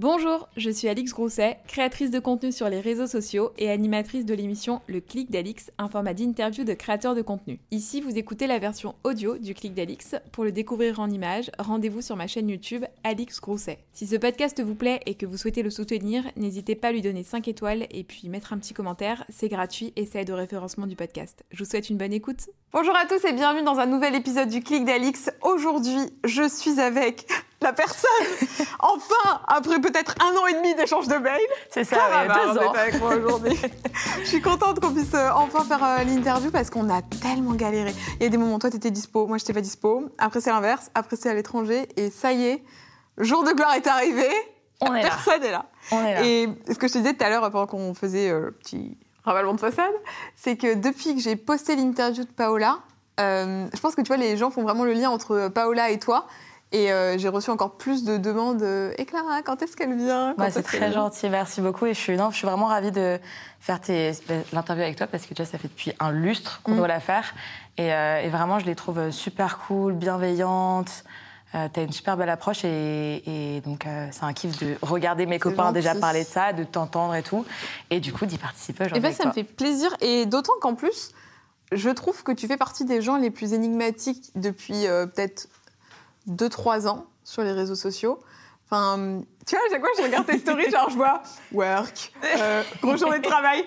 Bonjour, je suis Alix Grousset, créatrice de contenu sur les réseaux sociaux et animatrice de l'émission Le Clic d'Alix, un format d'interview de créateurs de contenu. Ici, vous écoutez la version audio du Clic d'Alix. Pour le découvrir en images, rendez-vous sur ma chaîne YouTube Alix Grousset. Si ce podcast vous plaît et que vous souhaitez le soutenir, n'hésitez pas à lui donner 5 étoiles et puis mettre un petit commentaire, c'est gratuit et ça aide au référencement du podcast. Je vous souhaite une bonne écoute. Bonjour à tous et bienvenue dans un nouvel épisode du Clic d'Alix. Aujourd'hui, je suis avec la personne, enfin, après peut-être un an et demi d'échange de mails. C'est ça, il y a deux ans. avec moi aujourd'hui. je suis contente qu'on puisse euh, enfin faire euh, l'interview parce qu'on a tellement galéré. Il y a des moments, toi, t'étais dispo, moi, j'étais pas dispo. Après, c'est l'inverse. Après, c'est à l'étranger. Et ça y est, jour de gloire est arrivé. On est Personne est là. On est là. Et ce que je te disais tout à l'heure, pendant qu'on faisait euh, petit ravalement de façade, c'est que depuis que j'ai posté l'interview de Paola, euh, je pense que tu vois, les gens font vraiment le lien entre Paola et toi. Et euh, j'ai reçu encore plus de demandes. Euh, et Clara, quand est-ce qu'elle vient? Bah, C'est très gentil, merci beaucoup. Et je suis, non, je suis vraiment ravie de faire l'interview avec toi parce que déjà, ça fait depuis un lustre qu'on mm. doit la faire. Et, euh, et, vraiment, je les trouve super cool, bienveillantes. T'as une super belle approche et, et donc c'est un kiff de regarder mes copains déjà parler de ça, de t'entendre et tout, et du coup d'y participer. Et ben ça me fait plaisir et d'autant qu'en plus, je trouve que tu fais partie des gens les plus énigmatiques depuis peut-être 2-3 ans sur les réseaux sociaux. Enfin, tu vois, à chaque fois je regarde tes stories, genre je vois work, euh, grosse journée de travail.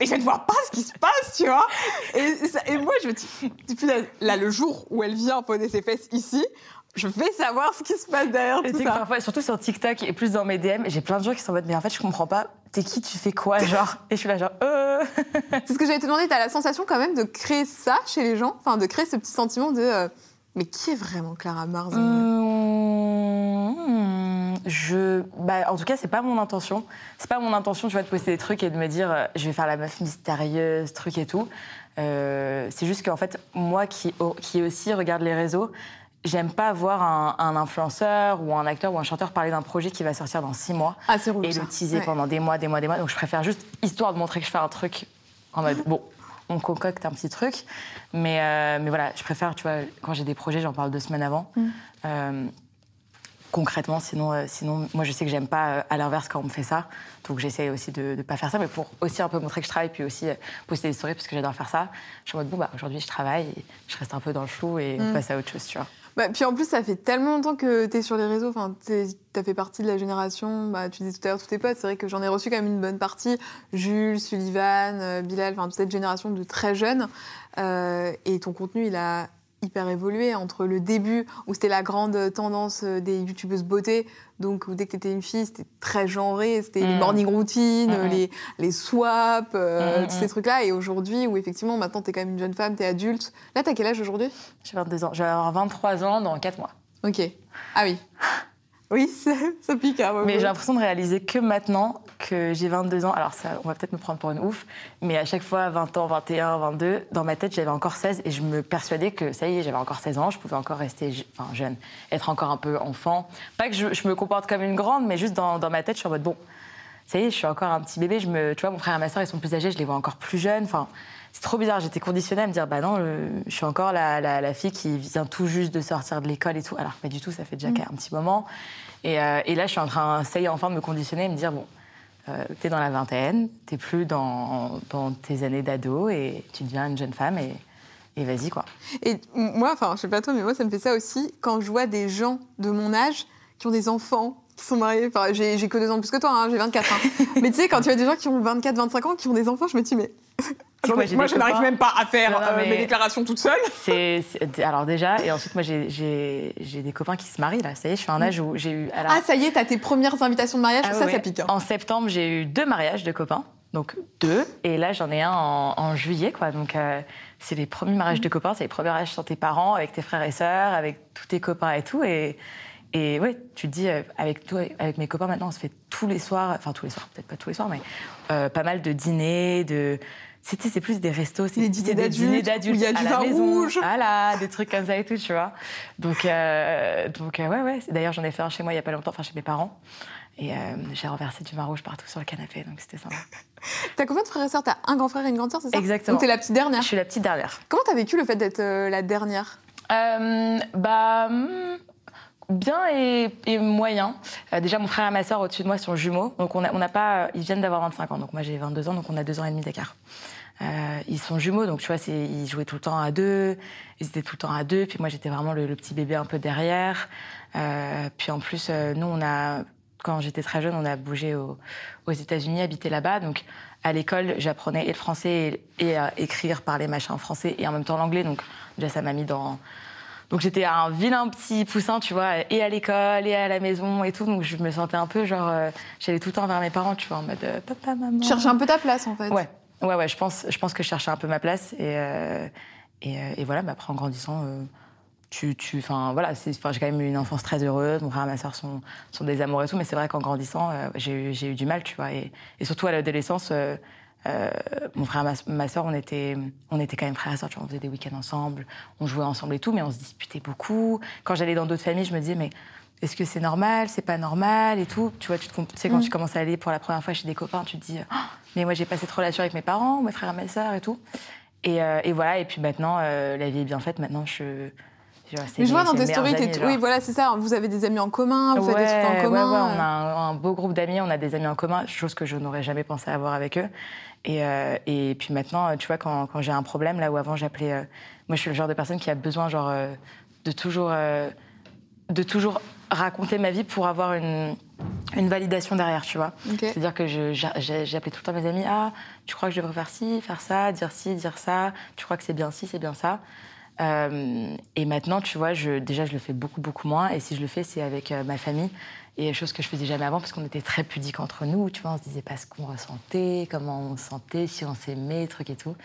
Et je ne vois pas ce qui se passe, tu vois. Et, moi, je me dis, depuis là, le jour où elle vient poser ses fesses ici, je vais savoir ce qui se passe derrière tout ça. Parfois, surtout sur TikTok et plus dans mes DM, j'ai plein de gens qui sont en mode, mais en fait, je comprends pas, t'es qui, tu fais quoi, genre Et je suis là, genre, euh. C'est ce que j'allais te demander, t'as la sensation quand même de créer ça chez les gens, enfin, de créer ce petit sentiment de. Euh, mais qui est vraiment Clara Mars mmh, Je, bah, en tout cas, c'est pas mon intention. C'est pas mon intention, tu vois, de poster des trucs et de me dire, euh, je vais faire la meuf mystérieuse, truc et tout. Euh, c'est juste qu'en fait, moi qui, qui aussi regarde les réseaux, j'aime pas voir un, influenceur ou un acteur ou un chanteur parler d'un projet qui va sortir dans six mois ah, et le teaser pendant des mois, des mois, des mois. Donc je préfère juste, histoire de montrer que je fais un truc en mode, bon, on concocte un petit truc. Mais, euh, mais voilà, je préfère, tu vois, quand j'ai des projets, j'en parle deux semaines avant. Mm. Euh, concrètement, sinon, euh, sinon, moi je sais que j'aime pas à l'inverse quand on me fait ça. Donc j'essaie aussi de ne pas faire ça, mais pour aussi un peu montrer que je travaille, puis aussi poster des stories parce que j'adore faire ça. Je suis en mode, bon, bah, aujourd'hui je travaille, je reste un peu dans le flou et on mm. passe à autre chose, tu vois. Bah, puis en plus, ça fait tellement longtemps que tu es sur les réseaux. Enfin, tu as fait partie de la génération. Bah, tu disais tout à l'heure tous tes potes. C'est vrai que j'en ai reçu quand même une bonne partie. Jules, Sullivan, euh, Bilal, enfin, toute cette génération de très jeunes. Euh, et ton contenu, il a hyper évolué entre le début où c'était la grande tendance euh, des youtubeuses beauté, donc dès que tu étais une fille, c'était très genré, c'était les mm. morning routines, mm, mm. les, les swaps, tous ces trucs-là. Et aujourd'hui, où effectivement, maintenant, tu es quand même une jeune femme, tu es adulte. Là, tu as quel âge aujourd'hui? J'ai 22 ans. Je vais avoir 23 ans dans 4 mois. Ok. Ah oui. Oui, ça pique. Hein, mais j'ai l'impression de réaliser que maintenant que j'ai 22 ans. Alors, ça, on va peut-être me prendre pour une ouf, mais à chaque fois, 20 ans, 21, 22, dans ma tête, j'avais encore 16 et je me persuadais que ça y est, j'avais encore 16 ans, je pouvais encore rester enfin, jeune, être encore un peu enfant. Pas que je, me comporte comme une grande, mais juste dans, ma tête, je suis en mode bon, ça y est, je suis encore un petit bébé. Je me, tu vois, mon frère et ma soeur, ils sont plus âgés, je les vois encore plus jeunes. Enfin, c'est trop bizarre. J'étais conditionnée à me dire, bah non, je suis encore la, la, fille qui vient tout juste de sortir de l'école et tout. Alors pas du tout, ça fait déjà mm. un petit moment. Euh, et, là, je suis en train, ça y est, enfin, de me conditionner et me dire, bon, euh, t'es dans la vingtaine, t'es plus dans, dans, tes années d'ado et tu deviens une jeune femme et, et vas-y, quoi. Et moi, enfin, je sais pas toi, mais moi, ça me fait ça aussi quand je vois des gens de mon âge qui ont des enfants, qui sont mariés. Enfin, j'ai que deux ans de plus que toi, hein, j'ai 24 ans. mais tu sais, quand tu vois des gens qui ont 24, 25 ans, qui ont des enfants, je me dis, mais moi, je n'arrive même pas à faire euh, mes déclarations toute seule. C'est, alors déjà, et ensuite, moi, j'ai des copains qui se marient, là. Ça y est, je suis à un âge où j'ai eu... ah, ça y est, t'as tes premières invitations de mariage, ah ça, ça pique. Hein. En septembre, j'ai eu deux mariages de copains. Donc deux. Et là, j'en ai un en, juillet, quoi. Donc, euh, c'est les premiers mariages de copains, c'est les premiers mariages sans tes parents, avec tes frères et sœurs, avec tous tes copains et tout. Et, et ouais, tu te dis, euh, avec, toi, avec mes copains, maintenant, on se fait tous les soirs, enfin tous les soirs, peut-être pas tous les soirs, mais pas mal de dîners, de c'était c'est plus des restos, c'est des dîners d'adultes, il y a du vin rouge, voilà, des trucs comme ça et tout, tu vois. Donc euh, donc euh, ouais ouais. D'ailleurs j'en ai fait un chez moi il y a pas longtemps, enfin chez mes parents. Et euh, j'ai renversé du vin rouge partout sur le canapé, donc c'était sympa. T'as combien de frères et sœurs? T'as un grand frère et une grande sœur, c'est ça? Exactement. Donc t'es la petite dernière? Je suis la petite dernière. Comment t'as vécu le fait d'être la dernière? Bah. Hmm, Bien et, moyen. Euh, déjà, mon frère et ma soeur au-dessus de moi sont jumeaux. Donc, on n'a on pas. Ils viennent d'avoir 25 ans. Donc, moi, j'ai 22 ans. Donc, on a deux ans et demi d'écart. Euh, ils sont jumeaux. Donc, tu vois, ils jouaient tout le temps à deux. Ils étaient tout le temps à deux. Puis, moi, j'étais vraiment le, petit bébé un peu derrière. Euh, puis, en plus, nous, on a. Quand j'étais très jeune, on a bougé aux États-Unis, habité là-bas. Donc, à l'école, j'apprenais et le français et, à écrire, parler machin en français et en même temps l'anglais. Donc, déjà, ça m'a mis dans donc j'étais un vilain petit poussin, tu vois, et à l'école, et à la maison, et tout. Donc je me sentais un peu genre. Euh, j'allais tout le temps vers mes parents, tu vois, en mode euh, papa, maman. Tu cherchais un peu ta place, en fait. Ouais, ouais, ouais. Je pense, je pense que je cherchais un peu ma place. Et, euh, et, voilà, mais après, en grandissant. tu, tu, enfin voilà, j'ai quand même eu une enfance très heureuse. Mon frère et ma soeur sont, sont des amours et tout, mais c'est vrai qu'en grandissant, j'ai eu du mal, tu vois. Et, et surtout à l'adolescence, euh, mon frère et ma, soeur, on était, on était quand même frères et soeurs. on faisait des week-ends ensemble, on jouait ensemble et tout, mais on se disputait beaucoup. Quand j'allais dans d'autres familles, je me disais, mais est-ce que c'est normal, c'est pas normal et tout? Tu vois, tu, te, sais, quand mm. tu commences à aller pour la première fois chez des copains, tu te dis, oh, mais moi j'ai pas cette relation avec mes parents, mes frères et mes sœurs et tout. Et, euh, voilà, et puis maintenant, euh, la vie est bien faite. Maintenant, je, mais je vois dans tes stories, oui, voilà, c'est ça. Vous avez des amis en commun, vous faites des trucs en commun. Ouais, on a un, beau groupe d'amis, on a des amis en commun, chose que je n'aurais jamais pensé avoir avec eux. Et, euh, et puis maintenant, tu vois, quand, quand j'ai un problème, là où avant j'appelais. Euh, moi, je suis le genre de personne qui a besoin, genre, euh, de toujours. de toujours raconter ma vie pour avoir une, une validation derrière, tu vois. C'est-à-dire que j'appelais tout le temps mes amis Ah, tu crois que je devrais faire ci, faire ça, dire ci, dire ça, tu crois que c'est bien ci, c'est bien ça? Euh, et maintenant, tu vois, je, déjà, je le fais beaucoup, beaucoup moins. Et si je le fais, c'est avec euh, ma famille. Et chose que je faisais jamais avant, parce qu'on était très pudiques entre nous. Tu vois, on se disait pas ce qu'on ressentait, comment on se sentait, si on s'aimait, trucs et tout.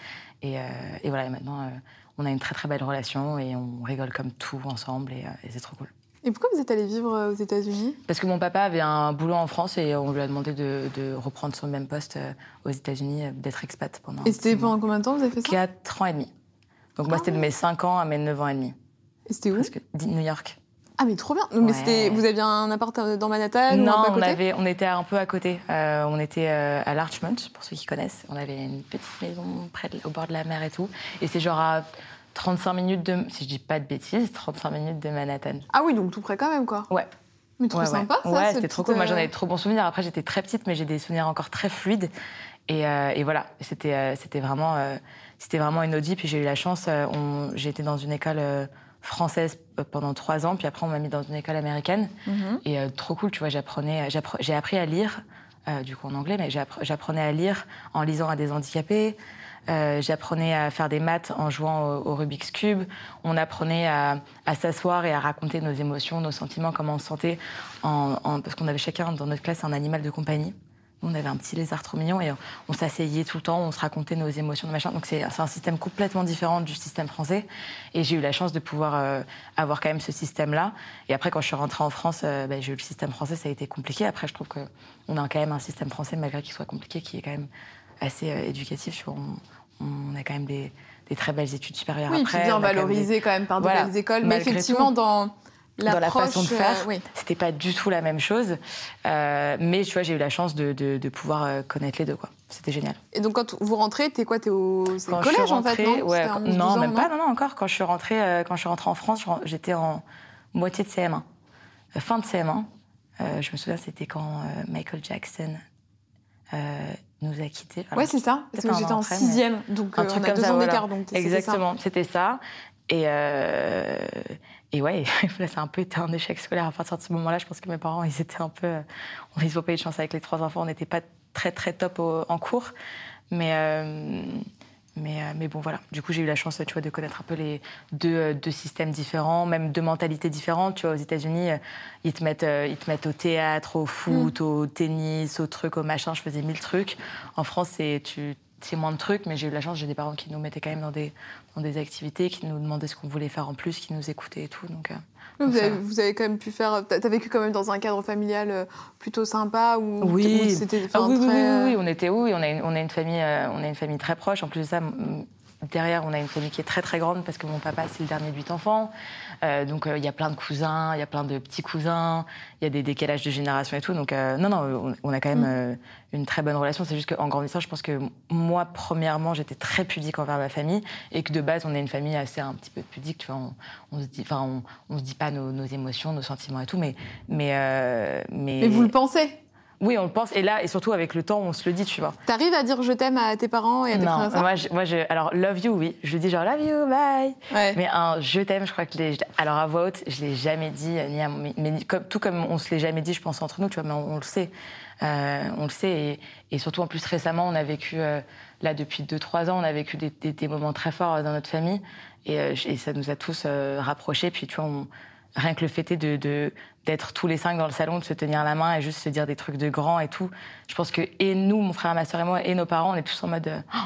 Et, euh, et voilà, et maintenant, on a une très, très belle relation et on rigole comme tout ensemble. Et, c'est trop cool. Et pourquoi vous êtes allé vivre aux États-Unis? Parce que mon papa avait un boulot en France et on lui a demandé de, de reprendre son même poste aux États-Unis, d'être expat pendant. Et c'était pendant combien de temps vous avez fait ça? Quatre ans et demi. Donc moi, c'était de mes 5 ans à mes 9 ans et demi. Et c'était où Presque New York. Ah mais trop bien. Mais c'était, vous aviez un appart dans Manhattan Non, ou un peu à on côté avait, on était un peu à côté. Euh, on était euh, à Larchmont, pour ceux qui connaissent. On avait une petite maison près au bord de la mer et tout. Et c'est genre à 35 minutes de, si je dis pas de bêtises, 35 minutes de Manhattan. Ah oui, donc tout près quand même quoi. Ouais. Mais trop sympa ça. Ouais, c'était trop cool. Moi j'en avais trop bons souvenirs. Après j'étais très petite, mais j'ai des souvenirs encore très fluides. Et, euh, et voilà, c'était, c'était vraiment c'était vraiment une Audi. Puis j'ai eu la chance, euh, j'ai été dans une école euh, française euh, pendant trois ans, puis après on m'a mis dans une école américaine. Mhm. Et trop cool, tu vois, j'apprenais, j'ai appris à lire, du coup en anglais, mais j'apprenais à lire en lisant à des handicapés. j'apprenais à faire des maths en jouant au, Rubik's Cube. On apprenait à, s'asseoir et à raconter nos émotions, nos sentiments, comment on se sentait, parce qu'on avait chacun dans notre classe un animal de compagnie. On avait un petit lézard trop mignon et on s'asseyait tout le temps, on se racontait nos émotions, machin. Donc c'est un système complètement différent du système français. Et j'ai eu la chance de pouvoir euh, avoir quand même ce système-là. Et après, quand je suis rentrée en France, euh, bah, j'ai eu le système français, ça a été compliqué. Après, je trouve qu'on a quand même un système français, malgré qu'il soit compliqué, qui est quand même assez euh, éducatif. On, a quand même des, très belles études supérieures oui, après. bien valorisé quand même par de écoles. Mais effectivement, dans dans la façon de faire. Euh, C'était pas du tout la même chose. Euh, mais tu vois, j'ai eu la chance de, de, pouvoir euh, connaître les deux. quoi. C'était génial. Et donc, quand vous rentrez, t'es quoi T'es au collège, en fait, non ouais, Non, même pas, non, non, encore. Quand je suis rentrée, quand je suis rentrée en France, j'étais en moitié de CM1. fin de CM1. je me souviens, c'était quand Michael Jackson nous a quittés. ouais, c'est ça. Parce que j'étais en sixième, donc un truc on a deux ans d'écart. Exactement, c'était ça. Et, et ouais, ça a un peu été un échec scolaire à partir de ce moment-là. Je pense que mes parents, ils étaient un peu. Euh, ils n'ont pas eu de chance avec les trois enfants. On n'était pas très, très top en cours. Mais. Euh, mais, euh, mais, bon, voilà. Du coup, j'ai eu la chance, tu vois, de connaître un peu les deux, deux, systèmes différents, même deux mentalités différentes. Tu vois, aux États-Unis, ils te mettent, ils te mettent au théâtre, au foot, mm. au tennis, au truc, au machin. Je faisais mille trucs. En France, c'est tu c'est moins de trucs, mais j'ai eu la chance, j'ai des parents qui nous mettaient quand même dans des, dans des activités, qui nous demandaient ce qu'on voulait faire en plus, qui nous écoutaient et tout. Donc, euh, vous, avez, vous, avez, quand même pu faire. Tu as vécu quand même dans un cadre familial euh, plutôt sympa ou oui. c'était ah, oui, oui, oui, oui, on était oui, on a une, on a une famille, euh, on a une famille très proche. En plus de ça, derrière, on a une famille qui est très très grande parce que mon papa, c'est le dernier de huit enfants. Euh, donc il y a plein de cousins, il y a plein de petits cousins, il y a des décalages de génération et tout. Donc non, non, on, a quand même mm. une très bonne relation. C'est juste qu'en grandissant, je pense que moi, premièrement, j'étais très pudique envers ma famille et que de base, on est une famille assez un petit peu pudique. Tu vois, on, se dit, enfin, on, se dit pas nos, nos, émotions, nos sentiments et tout, mais mais mais. Mais vous le pensez oui, on le pense. Et là, et surtout avec le temps, on se le dit, tu vois. T'arrives à dire je t'aime à tes parents et à tes frères moi, moi je, alors love you, oui. Je dis genre love you, bye. Mais un je t'aime, je crois que les, alors à voix haute, je l'ai jamais dit, ni à, mais, comme, tout comme on se l'est jamais dit, je pense entre nous, tu vois. Mais on, le sait, euh, on le sait. Et, surtout en plus récemment, on a vécu euh, là depuis 2-3 ans, on a vécu des, des, moments très forts dans notre famille, et, euh, et ça nous a tous rapprochés. Puis tu vois, on, rien que le fait de, de d'être tous les cinq dans le salon, de se tenir la main et juste se dire des trucs de grands et tout. Je pense que, et nous, mon frère, ma soeur et moi, et nos parents, on est tous en mode. Oh,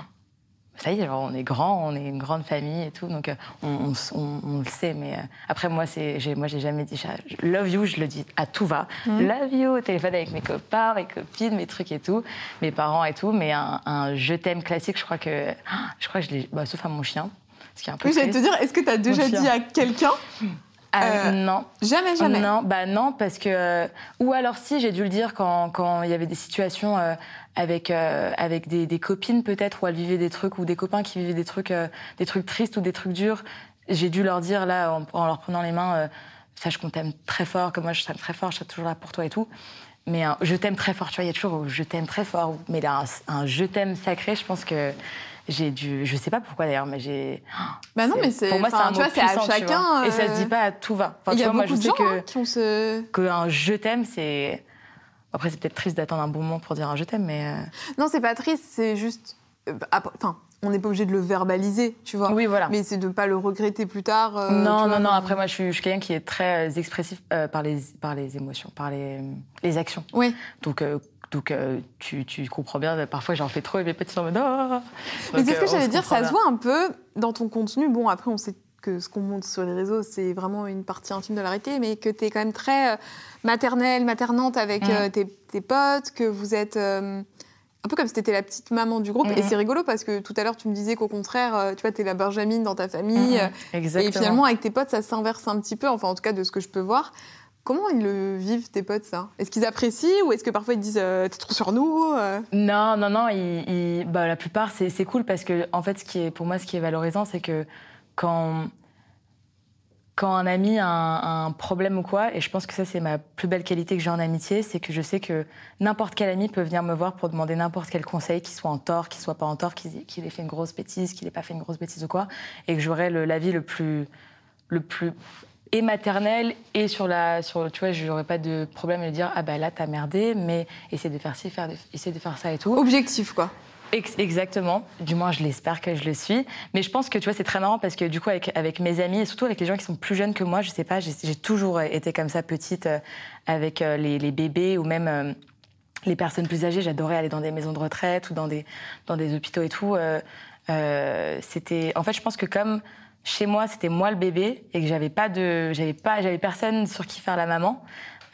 ça y est, on est grand, on est une grande famille et tout, donc euh, on, on, le sait. Mais euh, après, moi, c'est, j'ai, moi, j'ai jamais dit love you, je le dis à tout va. Mmh. Love you au téléphone avec mes copains, mes copines, mes trucs et tout, mes parents et tout. Mais un, je t'aime classique, je crois que, je crois que je l'ai, bah, sauf à mon chien. Ce qui est un peu oui, j'allais te dire, est-ce que tu as déjà dit à quelqu'un ah, euh, non. Jamais, jamais. Non, bah non, parce que ou alors si j'ai dû le dire quand quand il y avait des situations euh, avec euh, avec des, des copines peut-être où elles vivaient des trucs ou des copains qui vivaient des trucs des trucs tristes ou des trucs durs. J'ai dû leur dire là en, leur prenant les mains, sache qu'on t'aime très fort, que moi je t'aime très fort, je serai toujours là pour toi et tout. Mais je t'aime très fort, tu vois, il y a toujours je t'aime très fort, mais là un, un je t'aime sacré, je pense que j'ai dû, je sais pas pourquoi d'ailleurs, mais j'ai. Bah non, mais c'est. Pour moi, c'est un mot puissant, à chacun. Et ça se dit pas à tout va. Enfin, il y a beaucoup de gens que, hein, qui ont ce. Qu'un je t'aime, c'est. Après, c'est peut-être triste d'attendre un bon moment pour dire un je t'aime, mais. Euh, non, c'est pas triste, c'est juste. Euh, enfin, on n'est pas obligé de le verbaliser, tu vois. Oui, voilà. Mais c'est de ne pas le regretter plus tard. Euh, non, non, non. Après, moi, je suis, quelqu'un qui est très expressif par, les, par les émotions, par les, les actions. Oui. Donc, donc euh, tu, tu, comprends bien, parfois j'en fais trop et mes petits sont en mode oh Mais c'est ce que euh, j'allais dire, ça se voit un peu dans ton contenu. Bon, après, on sait que ce qu'on montre sur les réseaux, c'est vraiment une partie intime de la réalité, mais que tu es quand même très euh, maternelle, maternante avec mm. tes, tes, potes, que vous êtes un peu comme si tu étais la petite maman du groupe. Et mm. c'est rigolo parce que tout à l'heure, tu me disais qu'au contraire, tu vois, tu es la Benjamine dans ta famille. Mm, et finalement, avec tes potes, ça s'inverse un petit peu, enfin, en tout cas, de ce que je peux voir. Comment ils le vivent, tes potes, ça? Est-ce qu'ils apprécient ou est-ce que parfois ils disent euh, T'es trop sur nous euh? Non, non, non. bah, la plupart, c'est cool parce que, en fait, ce qui est, pour moi, ce qui est valorisant, c'est que quand, quand un ami a un, problème ou quoi, et je pense que ça, c'est ma plus belle qualité que j'ai en amitié, c'est que je sais que n'importe quel ami peut venir me voir pour demander n'importe quel conseil, qu'il soit en tort, qu'il soit pas en tort, qu'il ait fait une grosse bêtise, qu'il ait pas fait une grosse bêtise ou quoi, et que j'aurai l'avis le plus le plus et maternelle et sur la sur tu vois je n'aurais pas de problème à dire ah bah là t'as merdé mais essaie de faire ci faire essaie de faire ça et tout objectif quoi Exactement. Du moins, je l'espère que je le suis. Mais je pense que tu vois, c'est très marrant parce que du coup, avec, avec mes amis et surtout avec les gens qui sont plus jeunes que moi, je sais pas, j'ai toujours été comme ça petite euh, avec euh, les, les, bébés ou même euh, les personnes plus âgées. J'adorais aller dans des maisons de retraite ou dans des dans des hôpitaux et tout. C'était, en fait, je pense que comme chez moi, c'était moi le bébé et que j'avais pas de, j'avais pas, j'avais personne sur qui faire la maman.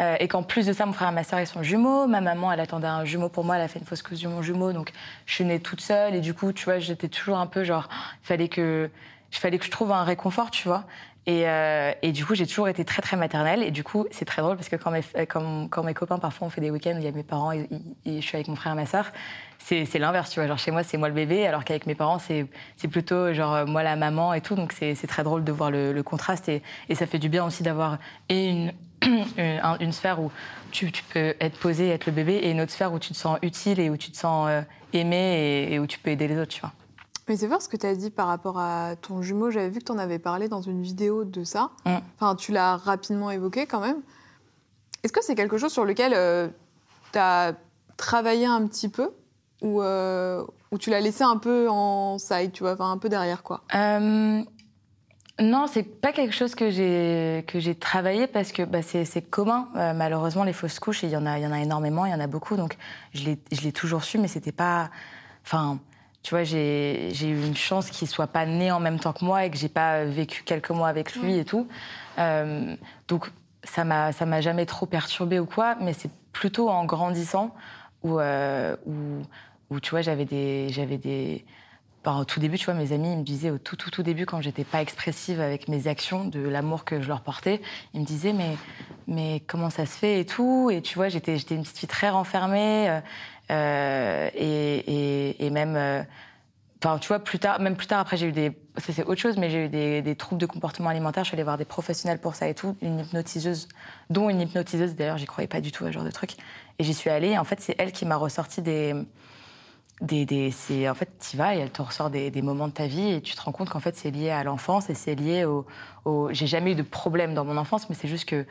Euh, et qu'en plus de ça, mon frère et ma soeur, ils sont jumeaux. Ma maman, elle attendait un jumeau pour moi. Elle a fait une fausse couche de mon jumeau. Donc, je suis née toute seule. Et du coup, tu vois, j'étais toujours un peu genre, fallait que, il fallait que je trouve un réconfort, tu vois. Et, euh, et, du coup, j'ai toujours été très, très maternelle. Et du coup, c'est très drôle parce que quand mes, quand, quand mes copains, parfois, on fait des week-ends il y a mes parents et, et, je suis avec mon frère et ma soeur, c'est l'inverse, tu vois. Genre, chez moi, c'est moi le bébé, alors qu'avec mes parents, c'est plutôt genre moi la maman et tout. Donc, c'est très drôle de voir le, contraste. Et, et, ça fait du bien aussi d'avoir une, une, une, sphère où tu, tu, peux être posé, être le bébé, et une autre sphère où tu te sens utile et où tu te sens euh, aimé et, où tu peux aider les autres, tu vois. Mais c'est fort ce que tu as dit par rapport à ton jumeau. J'avais vu que tu en avais parlé dans une vidéo de ça. Mm. Enfin, tu l'as rapidement évoqué quand même. Est-ce que c'est quelque chose sur lequel euh, tu as travaillé un petit peu ou, euh, ou tu l'as laissé un peu en side, tu vois, enfin, un peu derrière quoi? Euh, Non, c'est pas quelque chose que j'ai que j'ai travaillé parce que bah, c'est commun. Euh, malheureusement, les fausses couches, il y en a il y en a énormément, il y en a beaucoup, donc je l'ai je l'ai toujours su, mais c'était pas, enfin. Tu vois, j'ai eu une chance qu'il soit pas né en même temps que moi et que j'ai pas vécu quelques mois avec lui et tout. Euh, donc ça m'a ça m'a jamais trop perturbé ou quoi, mais c'est plutôt en grandissant où, euh, où où tu vois, j'avais des, j'avais des, au tout début, tu vois, mes amis ils me disaient au tout, tout, tout début, quand j'étais pas expressive avec mes actions, de l'amour que je leur portais, ils me disaient, mais, mais comment ça se fait et tout? Et tu vois, j'étais, j'étais une petite fille très renfermée. Euh, et, même, euh, enfin, tu vois, plus tard, même plus tard, après, j'ai eu des, c'est autre chose, mais j'ai eu des, troubles de comportement alimentaire. Je suis allée voir des professionnels pour ça et tout, une hypnotiseuse, dont une hypnotiseuse. D'ailleurs, j'y croyais pas du tout à ce genre de truc. Et j'y suis allée. En fait, c'est elle qui m'a ressorti des des, des c'est en fait tu vas et elle te ressort des, moments de ta vie et tu te rends compte qu'en fait c'est lié à l'enfance et c'est lié au... j'ai jamais eu de problème dans mon enfance mais c'est juste que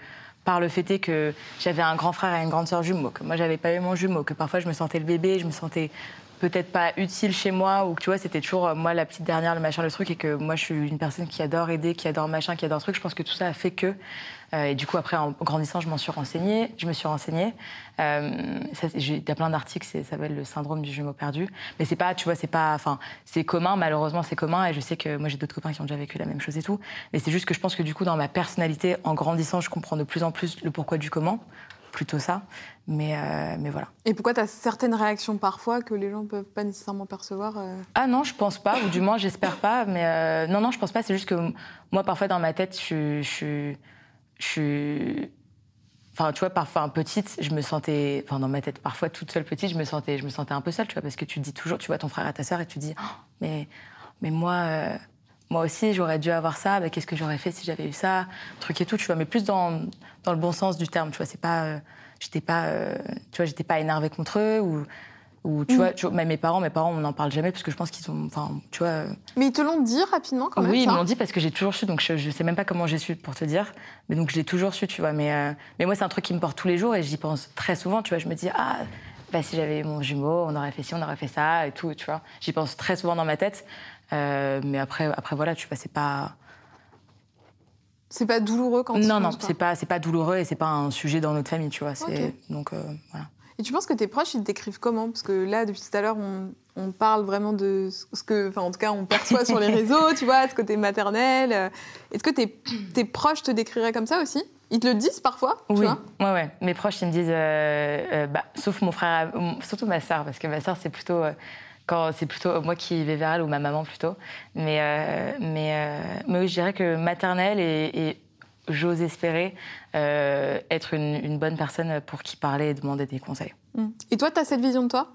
par le fait que j'avais un grand frère et une grande sœur jumeau que moi j'avais pas eu mon jumeau que parfois je me sentais le bébé je me sentais peut-être pas utile chez moi ou que tu vois c'était toujours euh, moi la petite dernière le machin le truc et que moi je suis une personne qui adore aider qui adore machin qui adore truc. Je pense que tout ça a fait que euh, et du coup après en grandissant je m'en suis renseignée je me suis renseignée. Euh, il y a plein d'articles ça s'appelle le syndrome du jumeau perdu. Mais c'est pas tu vois c'est pas enfin c'est commun malheureusement c'est commun et je sais que moi j'ai d'autres copains qui ont déjà vécu la même chose et tout. Mais c'est juste que je pense que du coup dans ma personnalité en grandissant je comprends de plus en plus le pourquoi du comment plutôt ça. Mais, euh, mais voilà. Et pourquoi tu as certaines réactions parfois que les gens ne peuvent pas nécessairement percevoir euh Ah non, je pense pas, ou du moins j'espère pas. Mais euh, non, non, je pense pas. C'est juste que moi, parfois dans ma tête, je, je, je, Enfin, tu vois, parfois petite, je me sentais, enfin dans ma tête, parfois toute seule petite, je me sentais, je me sentais un peu seule, tu vois, parce que tu dis toujours, tu vois ton frère et ta sœur et tu dis, oh, mais, mais moi, moi aussi, j'aurais dû avoir ça. Qu'est-ce que j'aurais fait si j'avais eu ça Truc et tout, tu vois. Mais plus dans, dans le bon sens du terme, tu vois. C'est pas, euh, j'étais pas, euh, tu vois, j'étais pas énervée contre eux ou, ou tu, vois, mm. même mes parents, mes parents, on n'en parle jamais parce que je pense qu'ils ont, enfin, tu vois. Euh, mais ils te l'ont dit rapidement quand même. Oui, ils m'ont dit parce que j'ai toujours su, donc je, je, sais même pas comment j'ai su pour te dire, mais donc je l'ai toujours su, tu vois. Mais, mais moi, c'est un truc qui me porte tous les jours et j'y pense très souvent, tu vois. Je me dis ah. Bah, si j'avais mon jumeau, on aurait fait ci, on aurait fait ça et tout, tu vois. J'y pense très souvent dans ma tête. Euh, mais après, après voilà, tu vois, c'est pas. C'est pas douloureux quand Non, non, c'est pas, c'est pas douloureux et c'est pas un sujet dans notre famille, tu vois. C'est donc euh, voilà. Et tu penses que tes proches ils te décrivent comment? Parce que là, depuis tout à l'heure, on, on, parle vraiment de ce que, enfin, en tout cas, on perçoit sur les réseaux, tu vois, ce côté maternel. Est-ce que tes, tes proches te décriraient comme ça aussi? Ils te le disent parfois Oui, ouais, ouais. Mes proches, ils me disent, euh, bah, sauf mon frère, surtout ma sœur, parce que ma sœur, c'est plutôt quand c'est plutôt moi qui vais vers elle ou ma maman plutôt. Mais, euh, mais, euh, mais oui, je dirais que maternelle et, j'ose espérer euh, être une, bonne personne pour qui parler et demander des conseils. Mm. Et toi, tu as cette vision de toi?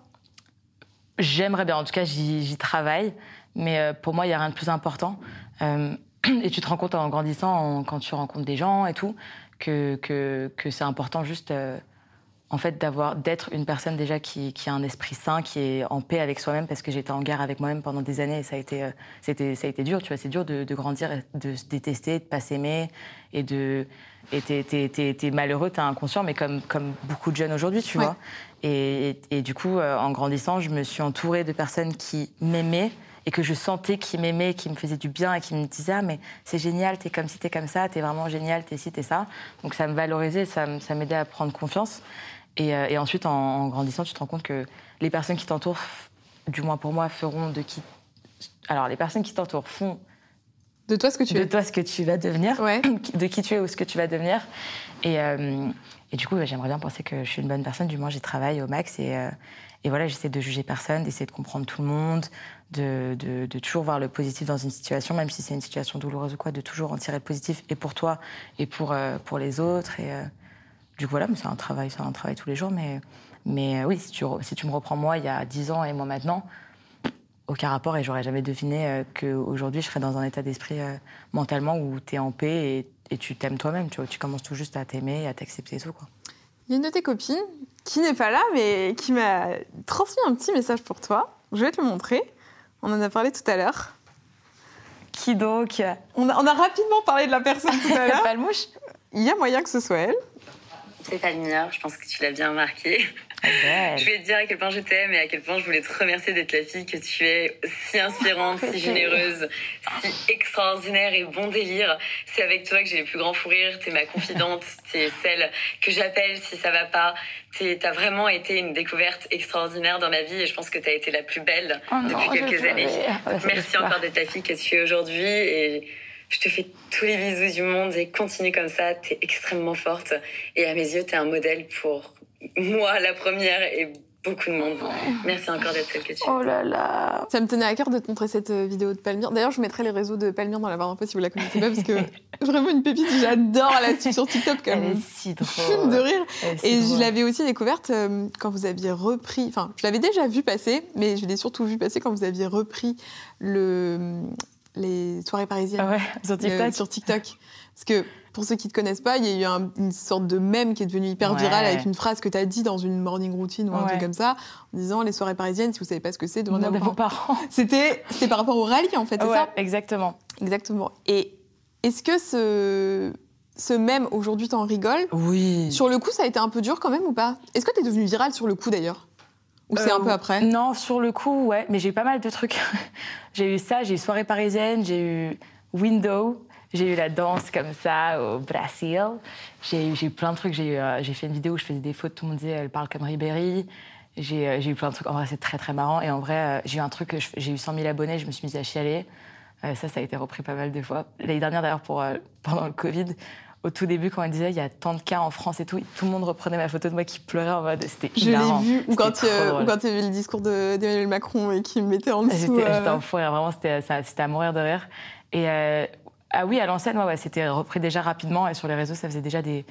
J'aimerais bien, en tout cas, j'y travaille. Mais pour moi, il n'y a rien de plus important. et tu te rends compte en grandissant, quand tu rencontres des gens et tout, que, que, que c'est important juste en fait d'avoir d'être une personne déjà qui, a un esprit sain, qui est en paix avec soi-même parce que j'étais en guerre avec moi-même pendant des années et ça a été euh, c'était ça a été dur, tu vois, c'est dur de, grandir, de se détester, de pas s'aimer et de et t'es, t'es, malheureux, t'es inconscient, mais comme comme beaucoup de jeunes aujourd'hui, tu vois. Et, du coup, euh, en grandissant, je me suis entourée de personnes qui m'aimaient et que je sentais qu'ils m'aimaient, qui me faisaient du bien et qui me disaient ah mais c'est génial, t'es comme ci, t'es comme ça, t'es vraiment génial, t'es ci, t'es ça. Donc ça me valorisait, ça, ça m'aidait à prendre confiance. Euh, et, ensuite, en, grandissant, tu te rends compte que les personnes qui t'entourent, du moins pour moi, feront de qui. Alors, les personnes qui t'entourent font. De toi ce que tu de es. De toi ce que tu vas devenir. Ouais. De qui tu es ou ce que tu vas devenir. Et, euh, et du coup, j'aimerais bien penser que je suis une bonne personne. Du moins, j'y travaille au max. Et, euh, et voilà, j'essaie de juger personne, d'essayer de comprendre tout le monde, de, de, de, toujours voir le positif dans une situation, même si c'est une situation douloureuse ou quoi, de toujours en tirer le positif et pour toi et pour, pour les autres. Et, du coup, voilà, c'est un travail, c'est un travail tous les jours. Mais, mais euh, oui, si tu, si tu me reprends moi il y a 10 ans et moi maintenant, aucun rapport et j'aurais jamais deviné euh, qu'aujourd'hui je serais dans un état d'esprit euh, mentalement où tu es en paix et, et tu t'aimes toi-même. Tu, vois, tu commences tout juste à t'aimer et à t'accepter et tout. Quoi. Il y a une de tes copines qui n'est pas là, mais qui m'a transmis un petit message pour toi. Je vais te le montrer. On en a parlé tout à l'heure. Qui donc? On a, on a, rapidement parlé de la personne tout à l'heure. mouche Il y a moyen que ce soit elle. C'est pas mineur, je pense que tu l'as bien remarqué. Je voulais te dire à quel point je t'aime et à quel point je voulais te remercier d'être la fille que tu es, si inspirante, si généreuse, si extraordinaire et bon délire. C'est avec toi que j'ai les plus grands fous rires. T'es ma confidente, t'es celle que j'appelle si ça va pas. T'as vraiment été une découverte extraordinaire dans ma vie et je pense que t'as été la plus belle oh depuis quelques années. Merci encore d'être la fille que tu es aujourd'hui et je te fais tous les bisous du monde et continue comme ça. T'es extrêmement forte. Et à mes yeux, t'es un modèle pour moi, la première, et beaucoup de monde. Merci encore d'être celle que tu es. Oh là là Ça me tenait à cœur de te montrer cette euh, vidéo de Palmyre. D'ailleurs, je mettrai les réseaux de Palmyre dans la barre d'infos si vous la connaissez pas, parce que vraiment une pépite, j'adore là-dessus sur TikTok. Comme Elle est si drôle. de rire. Et je l'avais aussi découverte euh, quand vous aviez repris, enfin, je l'avais déjà vu passer, mais je l'ai surtout vu passer quand vous aviez repris le, les soirées parisiennes. Ah ouais, sur TikTok. sur TikTok. Parce que pour ceux qui ne te connaissent pas, il y a eu une sorte de mème qui est devenu hyper viral avec une phrase que tu as dit dans une morning routine ou un truc comme ça, en disant les soirées parisiennes, si vous savez pas ce que c'est, demandez à vos parents. C'était par rapport au rallye en fait, c'est ça Exactement. Exactement. Et est-ce que ce, ce mème aujourd'hui t'en rigoles? Oui. Sur le coup, ça a été un peu dur quand même ou pas? Est-ce que tu es devenu viral sur le coup d'ailleurs? Ou c'est un peu euh, après Non, sur le coup, ouais. Mais j'ai eu pas mal de trucs. j'ai eu ça, j'ai eu soirée parisienne, j'ai eu Window, j'ai eu la danse comme ça au Brésil. J'ai eu, plein de trucs. Euh, j'ai fait une vidéo où je faisais des fautes. Tout le monde disait elle parle comme Ribéry. J'ai euh, eu plein de trucs. En vrai, c'est très très marrant. Et en vrai, euh, j'ai eu un truc. J'ai eu 100 000 abonnés. Je me suis mise à chialer. ça, ça a été repris pas mal de fois. L'année dernière, d'ailleurs, pour pendant le Covid, au tout début, quand on disait il y a tant de cas en France et tout, tout le monde reprenait ma photo de moi qui pleurait en mode c'était Je l'ai vu ou quand, tu, quand tu as vu le discours d'Emmanuel Macron et qui me mettait en dessous. J'étais en fou Vraiment, c'était à mourir de rire. Et ah oui, à l'ancienne, ouais, c'était repris déjà rapidement et sur les réseaux, ça faisait déjà des,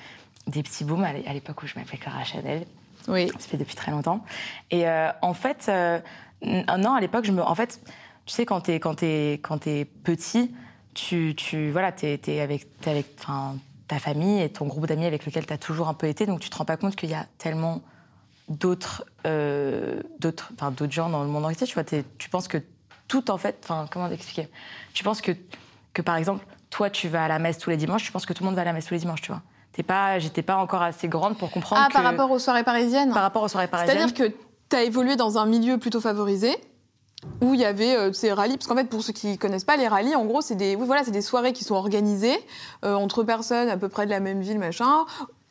des petits booms à l'époque où je m'appelais Clara Chanel. Oui. Ça fait depuis très longtemps. Et euh, en fait, euh, non, à l'époque, je me, en fait, tu sais, quand t'es quand es, quand es petit, tu, tu voilà, t'es es avec, es avec ta famille et ton groupe d'amis avec lequel tu as toujours un peu été, donc tu te rends pas compte qu'il y a tellement d'autres euh, d'autres d'autres gens dans le monde entier. Tu vois, tu penses que tout en fait, enfin, comment t'expliquer? Tu penses que que par exemple, toi, tu vas à la messe tous les dimanches, je pense que tout le monde va à la messe tous les dimanches, tu vois? T'es pas, j'étais pas encore assez grande pour comprendre. Ah, par rapport aux soirées parisiennes? Par rapport aux soirées parisiennes. C'est-à-dire que tu as évolué dans un milieu plutôt favorisé où il y avait euh, ces rallyes, parce qu'en fait, pour ceux qui connaissent pas les rallyes, en gros, c'est des, voilà, des soirées qui sont organisées euh, entre personnes à peu près de la même ville, machin,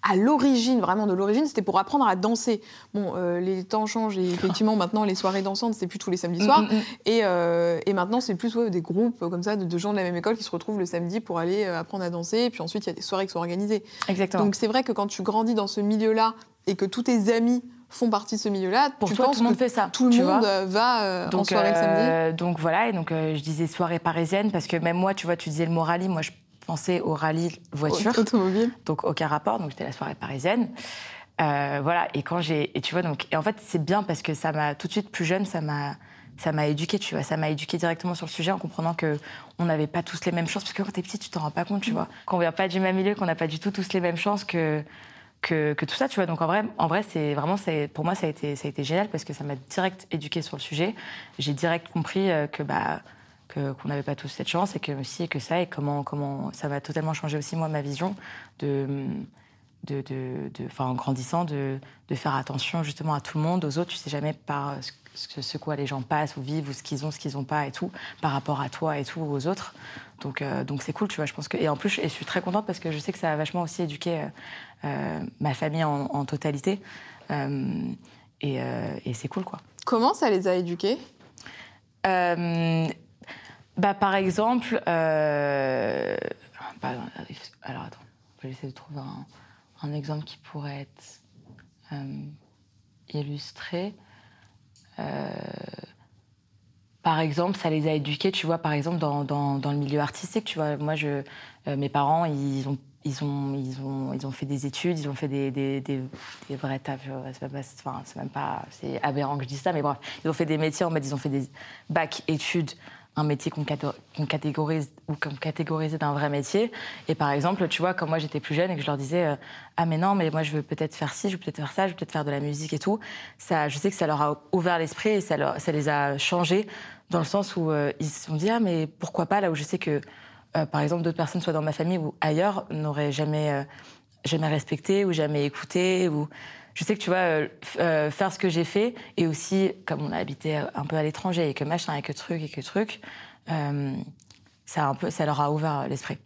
à l'origine, vraiment de l'origine, c'était pour apprendre à danser. Bon, euh, les temps changent et effectivement, maintenant, les soirées dansantes, c'est plus tous les samedis soirs. Mm, mm, mm. Et, euh, et, maintenant, c'est plus des groupes comme ça de, gens de la même école qui se retrouvent le samedi pour aller euh, apprendre à danser. Et puis ensuite, il y a des soirées qui sont organisées. Exactement. Donc c'est vrai que quand tu grandis dans ce milieu-là et que tous tes amis font partie de ce milieu-là, pour tu toi, penses tout le monde fait ça. Tout le monde va donc, en soirée le samedi. Donc voilà, et donc je disais soirée parisienne parce que même moi, tu vois, tu disais le mot rallye, moi je pensais au rallye voiture. Automobile. Donc aucun rapport, donc c'était la soirée parisienne. Euh, voilà, et quand j'ai. Et tu vois, donc. Et en fait, c'est bien parce que ça m'a. Tout de suite, plus jeune, ça m'a. Ça m'a éduqué, tu vois. Ça m'a éduqué directement sur le sujet en comprenant que on n'avait pas tous les mêmes chances. Parce que quand t'es petit, tu t'en rends pas compte, tu vois. Qu'on vient pas du même milieu, qu'on n'a pas du tout tous les mêmes chances que, que, que, tout ça, tu vois. Donc en vrai, en vrai, c'est vraiment, pour moi, ça a été, ça a été génial parce que ça m'a direct éduqué sur le sujet. J'ai direct compris euh, que bah qu'on n'avait pas tous cette chance et que aussi et que ça et comment comment ça va totalement changer aussi moi ma vision de de, de, en grandissant, de, de, faire attention justement à tout le monde, aux autres. Tu sais jamais par ce, ce quoi les gens passent ou vivent ou ce qu'ils ont, ce qu'ils n'ont pas et tout, par rapport à toi et tout, aux autres. Donc, euh, donc c'est cool, tu vois. Je pense que et en plus, je suis très contente parce que je sais que ça a vachement aussi éduqué euh, euh, ma famille en, totalité. et, et c'est cool, quoi. Comment ça les a éduqués? Bah, par exemple, euh... bah, alors attends, je vais essayer de trouver un, exemple qui pourrait être euh, illustré. Euh... Par exemple, ça les a éduqués, tu vois, par exemple, dans, dans, dans le milieu artistique, tu vois. Moi, je, euh, mes parents, ils ont ils ont, ils, ont, ils ont fait des études, ils ont fait des, des, des, des vrais tafs. C'est même pas. C'est aberrant que je dise ça, mais bref. Ils ont fait des métiers, en fait, ils ont fait des bacs études un métier qu'on catégorise ou qu'on catégorisait d'un vrai métier. Et par exemple, tu vois, quand moi j'étais plus jeune et que je leur disais euh, ah mais non, mais moi je veux peut-être faire ci, je veux peut-être faire ça, je veux peut-être faire de la musique et tout. Ça, je sais que ça leur a ouvert l'esprit et ça, leur, ça les a changés dans le sens où euh, ils se sont dit ah mais pourquoi pas? Là où je sais que euh, par exemple d'autres personnes soit dans ma famille ou ailleurs n'auraient jamais jamais respecté ou jamais écouté ou je sais que tu vois, euh, euh, faire ce que j'ai fait, et aussi, comme on a habité un peu à l'étranger, et que machin, et que truc, et que truc, euh, ça, un peu, ça leur a ouvert l'esprit.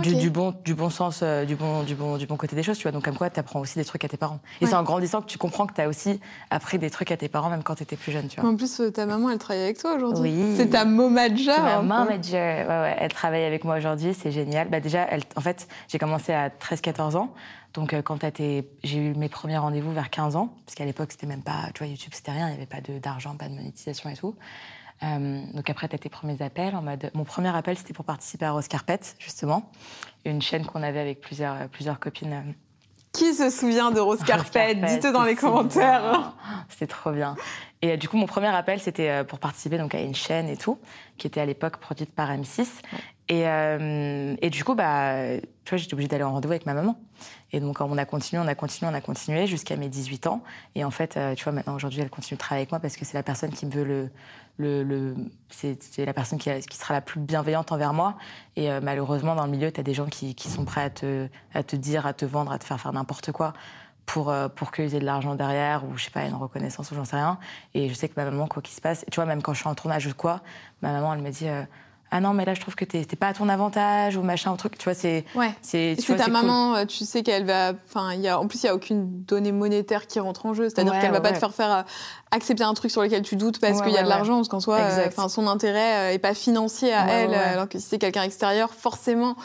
Du, bon, du bon sens, euh, du, bon, du, bon, du bon côté des choses, tu vois. Donc, comme quoi, tu apprends aussi des trucs à tes parents. Et c'est en grandissant que tu comprends que tu as aussi appris des trucs à tes parents, même quand tu étais plus jeune, tu vois. En plus, euh, ta maman, elle travaille avec toi aujourd'hui. Oui. C'est ta momager. C'est ma. Ouais, ouais, elle travaille avec moi aujourd'hui, c'est génial. Bah, déjà, elle, en fait, j'ai commencé à 13-14 ans. Donc, euh, quand j'ai eu mes premiers rendez-vous vers 15 ans, parce qu'à l'époque, c'était même pas, tu vois, YouTube, c'était rien, il n'y avait pas d'argent, pas de monétisation et tout. Euh, donc après, tu as tes premiers appels. En mode... Mon premier appel, c'était pour participer à Rose Carpet, justement, une chaîne qu'on avait avec plusieurs, euh, plusieurs copines. Euh. Qui se souvient de Rose, Carpet, Dites-le dans les commentaires. C'était trop bien. Et du coup, mon premier appel, c'était pour participer donc, à une chaîne et tout, qui était à l'époque produite par M6. Et, et, du coup, bah, tu vois, j'étais obligée d'aller en rendez-vous avec ma maman. Et donc, on a continué, on a continué, on a continué jusqu'à mes 18 ans. Et en fait, tu vois, maintenant, aujourd'hui, elle continue de travailler avec moi parce que c'est la personne qui me veut le, le, c'est la personne qui, qui, sera la plus bienveillante envers moi. Et euh, malheureusement, dans le milieu, tu as des gens qui, qui, sont prêts à te, à te dire, à te vendre, à te faire faire n'importe quoi pour, euh, pour qu'ils aient de l'argent derrière ou, je sais pas, une reconnaissance ou j'en sais rien. Et je sais que ma maman, quoi qu'il se passe, tu vois, même quand je suis en tournage ou quoi, ma maman, elle me dit... Euh, ah non mais là je trouve que t'es pas à ton avantage ou machin ou truc tu vois c'est ouais. c'est ta maman euh, tu sais qu'elle va enfin il y a en plus il y a aucune donnée monétaire qui rentre en jeu c'est-à-dire qu'elle va pas te faire faire euh, accepter un truc sur lequel tu doutes parce qu'il y a de l'argent parce qu'en soi euh, enfin son intérêt est pas financier à elle alors que si c'est quelqu'un extérieur forcément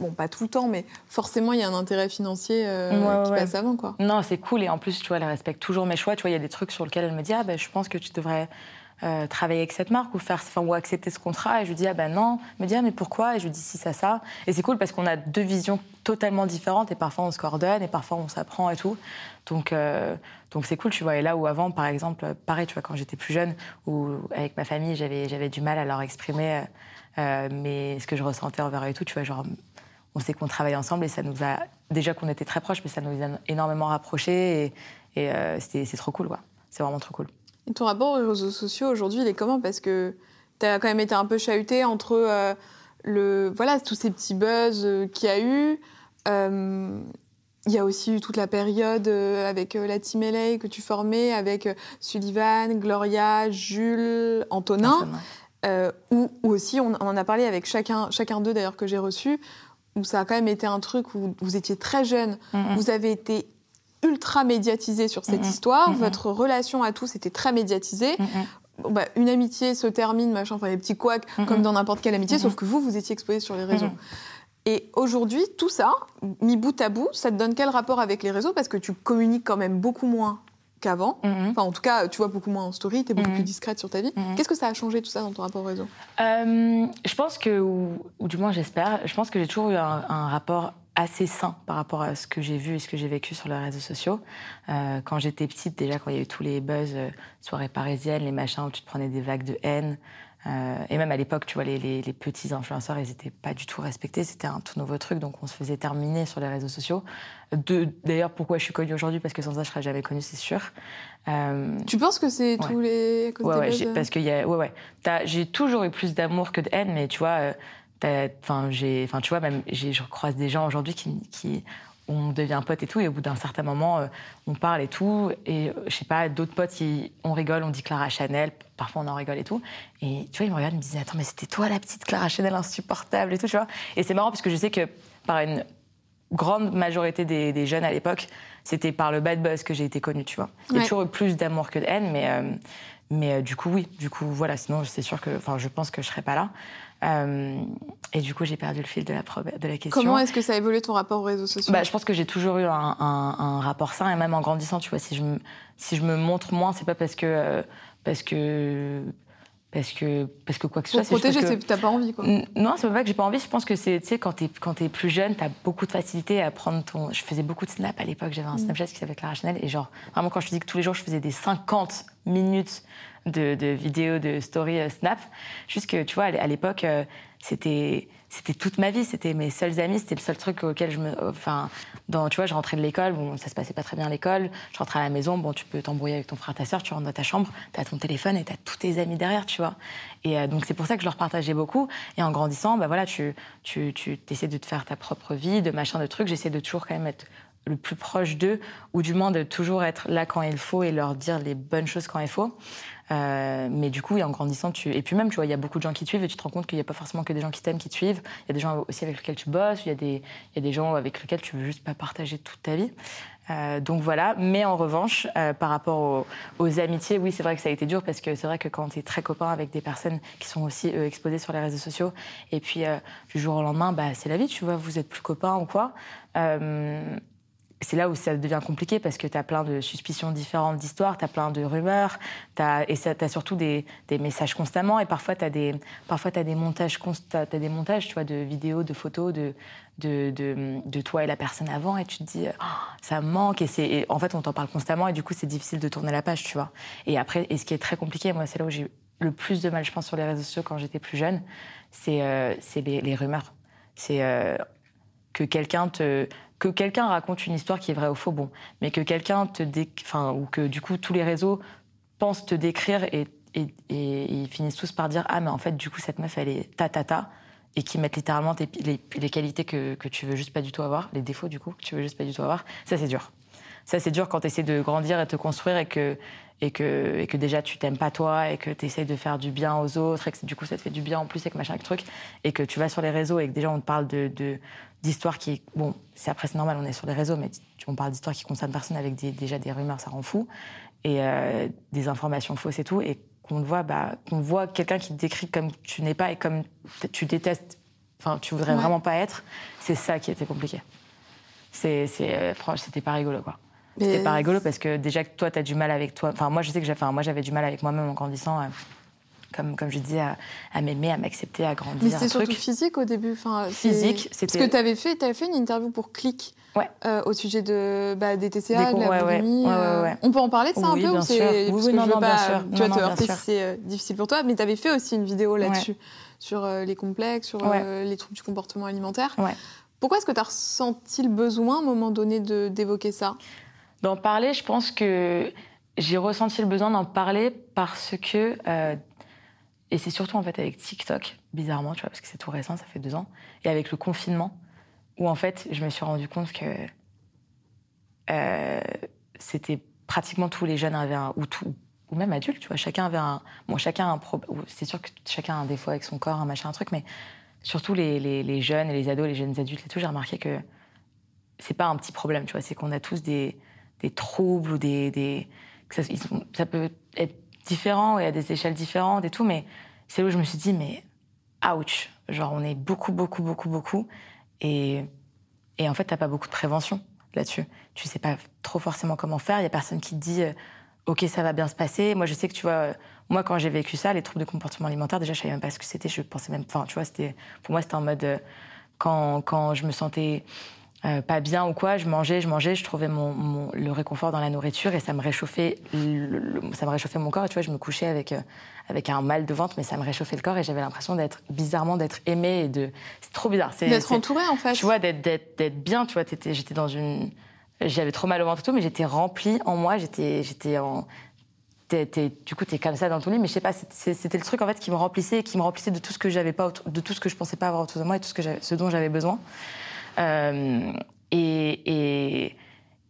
bon, pas tout le temps, mais forcément, il y a un intérêt financier qui passe avant, quoi. Non, c'est cool. Et en plus, tu vois, elle respecte toujours mes choix. Tu vois, il y a des trucs sur lesquels elle me dit, ah, ben, je pense que tu devrais euh, travailler avec cette marque ou faire enfin, ou accepter ce contrat. Et je lui dis ah ben non. Me dit ah mais pourquoi? Et je lui dis si ça ça. Et c'est cool parce qu'on a deux visions totalement différentes et parfois on se coordonne et parfois on s'apprend et tout. Donc euh, donc c'est cool tu vois. Et là où avant par exemple pareil tu vois quand j'étais plus jeune ou avec ma famille j'avais j'avais du mal à leur exprimer euh, mais ce que je ressentais envers eux et tout tu vois genre on sait qu'on travaille ensemble et ça nous a déjà qu'on était très proches mais ça nous a énormément rapprochés et, et c'est trop cool quoi. C'est vraiment trop cool et ton rapport aux réseaux sociaux aujourd'hui, il est comment? Parce que tu as quand même été un peu chahuté entre euh, le, voilà, tous ces petits buzz euh, qu'il y a eu. Euh, il y a aussi eu toute la période avec la team LA que tu formais, avec Sullivan, Gloria, Jules, Antonin, où, aussi on, en a parlé avec chacun, chacun d'eux d'ailleurs que j'ai reçu, où ça a quand même été un truc où vous étiez très jeune, vous avez été ultra médiatisé sur cette histoire. Votre relation à tous était très médiatisée. bah, une amitié se termine, machin, enfin les petits couacs, comme dans n'importe quelle amitié, sauf que vous, vous étiez exposé sur les réseaux. Et aujourd'hui, tout ça, mis bout à bout, ça te donne quel rapport avec les réseaux? Parce que tu communiques quand même beaucoup moins qu'avant. Enfin, en tout cas, tu vois beaucoup moins en story, tu es beaucoup plus discrète sur ta vie. Qu'est-ce que ça a changé tout ça dans ton rapport au réseau euh, Je pense que, ou, du moins j'espère, je pense que j'ai toujours eu un rapport assez sain par rapport à ce que j'ai vu et ce que j'ai vécu sur les réseaux sociaux. Euh, quand j'étais petite, déjà, quand il y a eu tous les buzz, euh, soirées parisiennes, les machins où tu te prenais des vagues de haine, euh, et même à l'époque, tu vois, les, les, petits influenceurs, ils n'étaient pas du tout respectés. C'était un tout nouveau truc, donc on se faisait terminer sur les réseaux sociaux. D'ailleurs, pourquoi je suis connue aujourd'hui Parce que sans ça, je serais jamais connue, c'est sûr. tu penses que c'est tous les ouais, ouais, parce qu'il y a, ouais, ouais. J'ai toujours eu plus d'amour que de haine, mais tu vois Enfin, j'ai, enfin, tu vois, même, je croise des gens aujourd'hui qui, qui, on devient potes et tout, et au bout d'un certain moment, euh, on parle et tout, et euh, je sais pas, d'autres potes, on rigole, on dit Clara Chanel, parfois on en rigole et tout, et tu vois, ils me regardent, ils me disent, attends, mais c'était toi la petite Clara Chanel insupportable et tout, tu vois. Et c'est marrant parce que je sais que par une grande majorité des, jeunes à l'époque, c'était par le bad buzz que j'ai été connue, tu vois. Il y a toujours eu plus d'amour que de haine, mais, euh, mais du coup, oui, du coup, voilà, sinon, c'est sûr que, enfin, je pense que je serais pas là. Euh, et du coup, j'ai perdu le fil de la, de la question. Comment est-ce que ça a évolué ton rapport aux réseaux sociaux? Bah, Je pense que j'ai toujours eu un, un, rapport sain, et même en grandissant, tu vois, si je me, si je me montre moins, c'est pas parce que, euh, parce que parce que parce que quoi que ce soit pour protéger que t'as pas envie quoi non c'est pas que j'ai pas envie je pense que c'est tu sais quand t'es quand es plus jeune t'as beaucoup de facilité à prendre ton je faisais beaucoup de snap à l'époque j'avais un mm. Snapchat qui s'appelait Clara Chanel et genre vraiment quand je te dis que tous les jours je faisais des 50 minutes de, de vidéos de story euh, snap juste que tu vois à l'époque euh, c'était c'était toute ma vie, c'était mes seuls amis, c'était le seul truc auquel je me. Enfin, dans, tu vois, je rentrais de l'école, bon, ça se passait pas très bien à l'école, je rentrais à la maison, bon, tu peux t'embrouiller avec ton frère, ta soeur, tu rentres dans ta chambre, tu as ton téléphone et tu as tous tes amis derrière, tu vois. Et euh, donc, c'est pour ça que je leur partageais beaucoup. Et en grandissant, bah voilà, tu, tu, tu essaies de te faire ta propre vie, de machin, de trucs. J'essaie de toujours quand même être le plus proche d'eux, ou du moins de toujours être là quand il faut et leur dire les bonnes choses quand il faut. Euh, mais du coup, en grandissant, tu... et puis même, tu vois, il y a beaucoup de gens qui te suivent et tu te rends compte qu'il n'y a pas forcément que des gens qui t'aiment qui te suivent. Il y a des gens aussi avec lesquels tu bosses, il y a des, y a des gens avec lesquels tu veux juste pas partager toute ta vie. Euh, donc voilà, mais en revanche, euh, par rapport aux, amitiés, oui, c'est vrai que ça a été dur parce que c'est vrai que quand tu es très copain avec des personnes qui sont aussi exposées sur les réseaux sociaux, et puis du jour au lendemain, bah, c'est la vie, tu vois, vous êtes plus copains ou quoi c'est là où ça devient compliqué parce que tu as plein de suspicions différentes d'histoires, tu as plein de rumeurs, as, et tu as surtout des, messages constamment. Et parfois, tu as, des, as des montages, as, des montages tu vois, de vidéos, de photos de, de, de, toi et la personne avant. Et tu te dis, oh, ça manque. Et, en fait, on t'en parle constamment. Et du coup, c'est difficile de tourner la page, tu vois. Et après, et ce qui est très compliqué, moi, c'est là où j'ai le plus de mal, je pense, sur les réseaux sociaux quand j'étais plus jeune, c'est euh, les, rumeurs. C'est euh, que quelqu'un te que quelqu'un raconte une histoire qui est vraie ou faux, bon, mais que quelqu'un te enfin, ou que du coup tous les réseaux pensent te décrire et, et, ils finissent tous par dire ah mais en fait du coup cette meuf elle est ta ta ta et qui mettent littéralement les, les, qualités que, que tu veux juste pas du tout avoir, les défauts du coup que tu veux juste pas du tout avoir, ça c'est dur. Ça c'est dur quand tu essaies de grandir et te construire et que et que, et que déjà tu t'aimes pas toi et que tu essayes de faire du bien aux autres et que du coup ça te fait du bien en plus avec machin avec truc et que tu vas sur les réseaux et que déjà on te parle de, d'histoires qui bon c'est après c'est normal on est sur les réseaux mais on parle d'histoires qui concernent personne avec déjà des rumeurs ça rend fou et euh, des informations fausses et tout et qu'on voit bah qu'on voit quelqu'un qui te décrit comme tu n'es pas et comme tu détestes enfin tu voudrais vraiment pas être c'est ça qui était compliqué. C'est c'est euh, franchement c'était pas rigolo quoi c'était pas rigolo parce que déjà que toi, tu as du mal avec toi. Enfin, moi, je sais que enfin, moi, j'avais du mal avec moi-même en grandissant. Euh, comme, comme je disais, à, m'aimer, à m'accepter, à grandir. Mais c'était surtout physique au début. Enfin, physique, c'était. Ce que tu avais fait, tu avais fait une interview pour Click. Ouais. Euh, au sujet de, bah, des TCA, de la ouais, boulimie. Ouais, on peut en parler de ça oui, un peu ou sûr. Oui, oui, non, non, pas, bien sûr. Tu vas te heurter si c'est difficile pour toi, mais tu avais fait aussi une vidéo là-dessus, sur les complexes, sur les troubles du comportement alimentaire. Pourquoi est-ce que tu as ressenti le besoin à un moment donné d'évoquer ça? D'en parler, je pense que j'ai ressenti le besoin d'en parler parce que. Euh, et c'est surtout en fait avec TikTok, bizarrement, tu vois, parce que c'est tout récent, ça fait deux ans, et avec le confinement, où en fait, je me suis rendu compte que euh, c'était pratiquement tous les jeunes avaient un. ou, tout, ou même adultes, tu vois, chacun avait un. Bon, chacun un problème. C'est sûr que chacun a un défaut avec son corps, un machin, un truc, mais surtout les, les, les jeunes et les ados, les jeunes adultes et tout, j'ai remarqué que c'est pas un petit problème, tu vois, c'est qu'on a tous des des troubles ou des. des ça, peut être différent et à des échelles différentes et tout, mais c'est où je me suis dit, mais ouch, genre on est beaucoup, beaucoup, beaucoup, beaucoup. Et, et en fait, t'as pas beaucoup de prévention là-dessus. Tu sais pas trop forcément comment faire. Il y a personne qui te dit, euh, ok, ça va bien se passer. Moi, je sais que tu vois, euh, moi, quand j'ai vécu ça, les troubles de comportement alimentaire, déjà, je savais même pas ce que c'était. Je pensais même, enfin, tu vois, c'était, pour moi, c'était en mode, euh, quand, quand je me sentais euh, pas bien ou quoi, je mangeais, je mangeais, je trouvais mon, le réconfort dans la nourriture et ça me réchauffait, ça me réchauffait mon corps. Et tu vois, je me couchais avec euh, avec un mal de ventre, mais ça me réchauffait le corps et j'avais l'impression d'être bizarrement d'être aimée et de, c'est trop bizarre. D'être entourée en fait. Tu vois, d'être bien. Tu vois, j'étais dans une, j'avais trop mal au ventre et tout, mais j'étais remplie en moi. J'étais j'étais en du coup, tu es comme ça dans ton lit, mais je sais pas, c'était le truc en fait qui me remplissait, qui me remplissait de tout ce que j'avais pas, de tout ce que je pensais pas avoir autour de moi et tout ce, que ce dont j'avais besoin. Euh, et,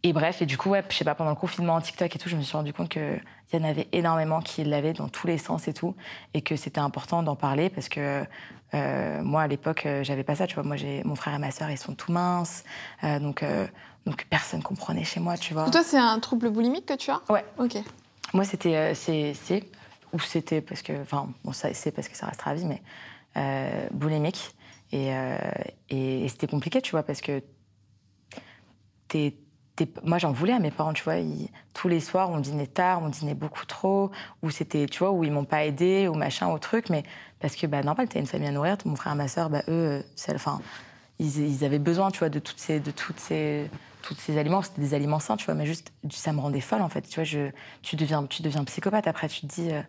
et, bref, et du coup, ouais, je sais pas, pendant le confinement en TikTok et tout, je me suis rendu compte qu'il y en avait énormément qui l'avaient dans tous les sens et tout, et que c'était important d'en parler parce que euh, moi, à l'époque, euh, j'avais pas ça, tu vois. Moi, j'ai mon frère et ma sœur, ils sont tout minces, donc, donc personne comprenait chez moi, tu vois. toi, c'est un trouble boulimique que tu as? Ouais. Ok. Moi, c'était c'est ou c'était parce que, enfin, bon, c'est parce que ça restera à vie, mais boulimique. Euh, et, c'était compliqué, tu vois, parce que moi, j'en voulais à mes parents, tu vois. tous les soirs, on dînait tard, on dînait beaucoup trop, ou c'était, tu vois, où ils m'ont pas aidé, ou machin, ou truc, mais parce que, bah, normal, t'as une famille à nourrir, mon frère ma sœur, bah, eux, enfin, ils, avaient besoin, tu vois, de toutes ces, de toutes ces, toutes ces aliments. C'était des aliments sains, tu vois, mais juste, ça me rendait folle, en fait. Tu vois, tu deviens, tu deviens psychopathe après. Tu te dis, euh,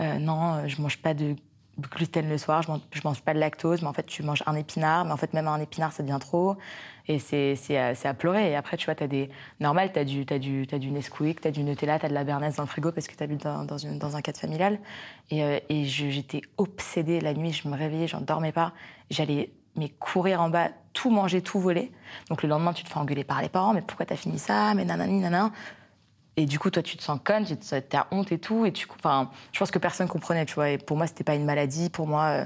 euh, non, je mange pas de gluten le soir, je mange, mange pas de lactose, mais en fait, tu manges un épinard, mais en fait, même un épinard, ça devient trop. Et c'est à, à, pleurer. Et après, tu vois, tu as des. Normal, tu as du, as du, as du Nesquik, tu as du Nutella, tu as de la Bernaise dans le frigo parce que tu habites dans, dans, dans, un cadre familial. Et, euh, j'étais obsédée la nuit, je me réveillais, j'en dormais pas. J'allais mais courir en bas tout manger, tout voler. Donc le lendemain, tu te fais engueuler par les parents, mais pourquoi t'as fini ça, mais nanani, nanana. Et du coup, toi, tu te sens conne, tu as honte et tout. Et tu, enfin, je pense que personne comprenait, tu vois. Et pour moi, c'était pas une maladie. Pour moi, euh,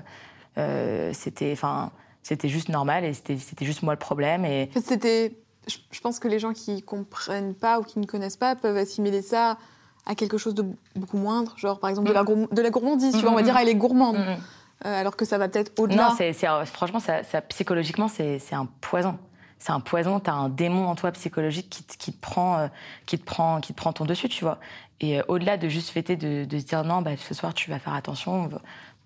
euh, c'était, enfin, c'était juste normal et c'était juste moi le problème. Et c'était, je pense que les gens qui comprennent pas ou qui ne connaissent pas peuvent assimiler ça à quelque chose de beaucoup moindre, genre par exemple de, la, mm. de la gourmandise, tu vois, on va mm, dire mm, elle est gourmande. Euh, alors que ça va peut-être au-delà. Non, c'est, franchement, ça, ça psychologiquement, c'est un poison c'est un poison, tu as un démon en toi psychologique qui, te, te prend, euh, qui te prend, qui te prend ton dessus, tu vois. Et euh, au-delà de juste fêter, de, se dire non, bah, ce soir tu vas faire attention,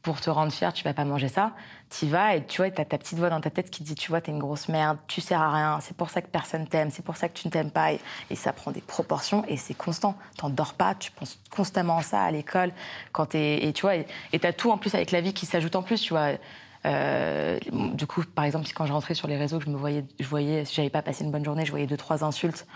pour te rendre fier, tu vas pas manger ça. Tu vas et tu vois, tu as ta petite voix dans ta tête qui dit, tu vois, tu es une grosse merde, tu sers à rien, c'est pour ça que personne t'aime, c'est pour ça que tu ne t'aimes pas. Et, ça prend des proportions et c'est constant. T'en dors pas, tu penses constamment à ça à l'école. Quand et tu vois, et tu as tout en plus avec la vie qui s'ajoute en plus, tu vois. Euh, du coup, par exemple, quand je rentrais sur les réseaux, je me voyais, je voyais, si j'avais pas passé une bonne journée, je voyais deux trois insultes,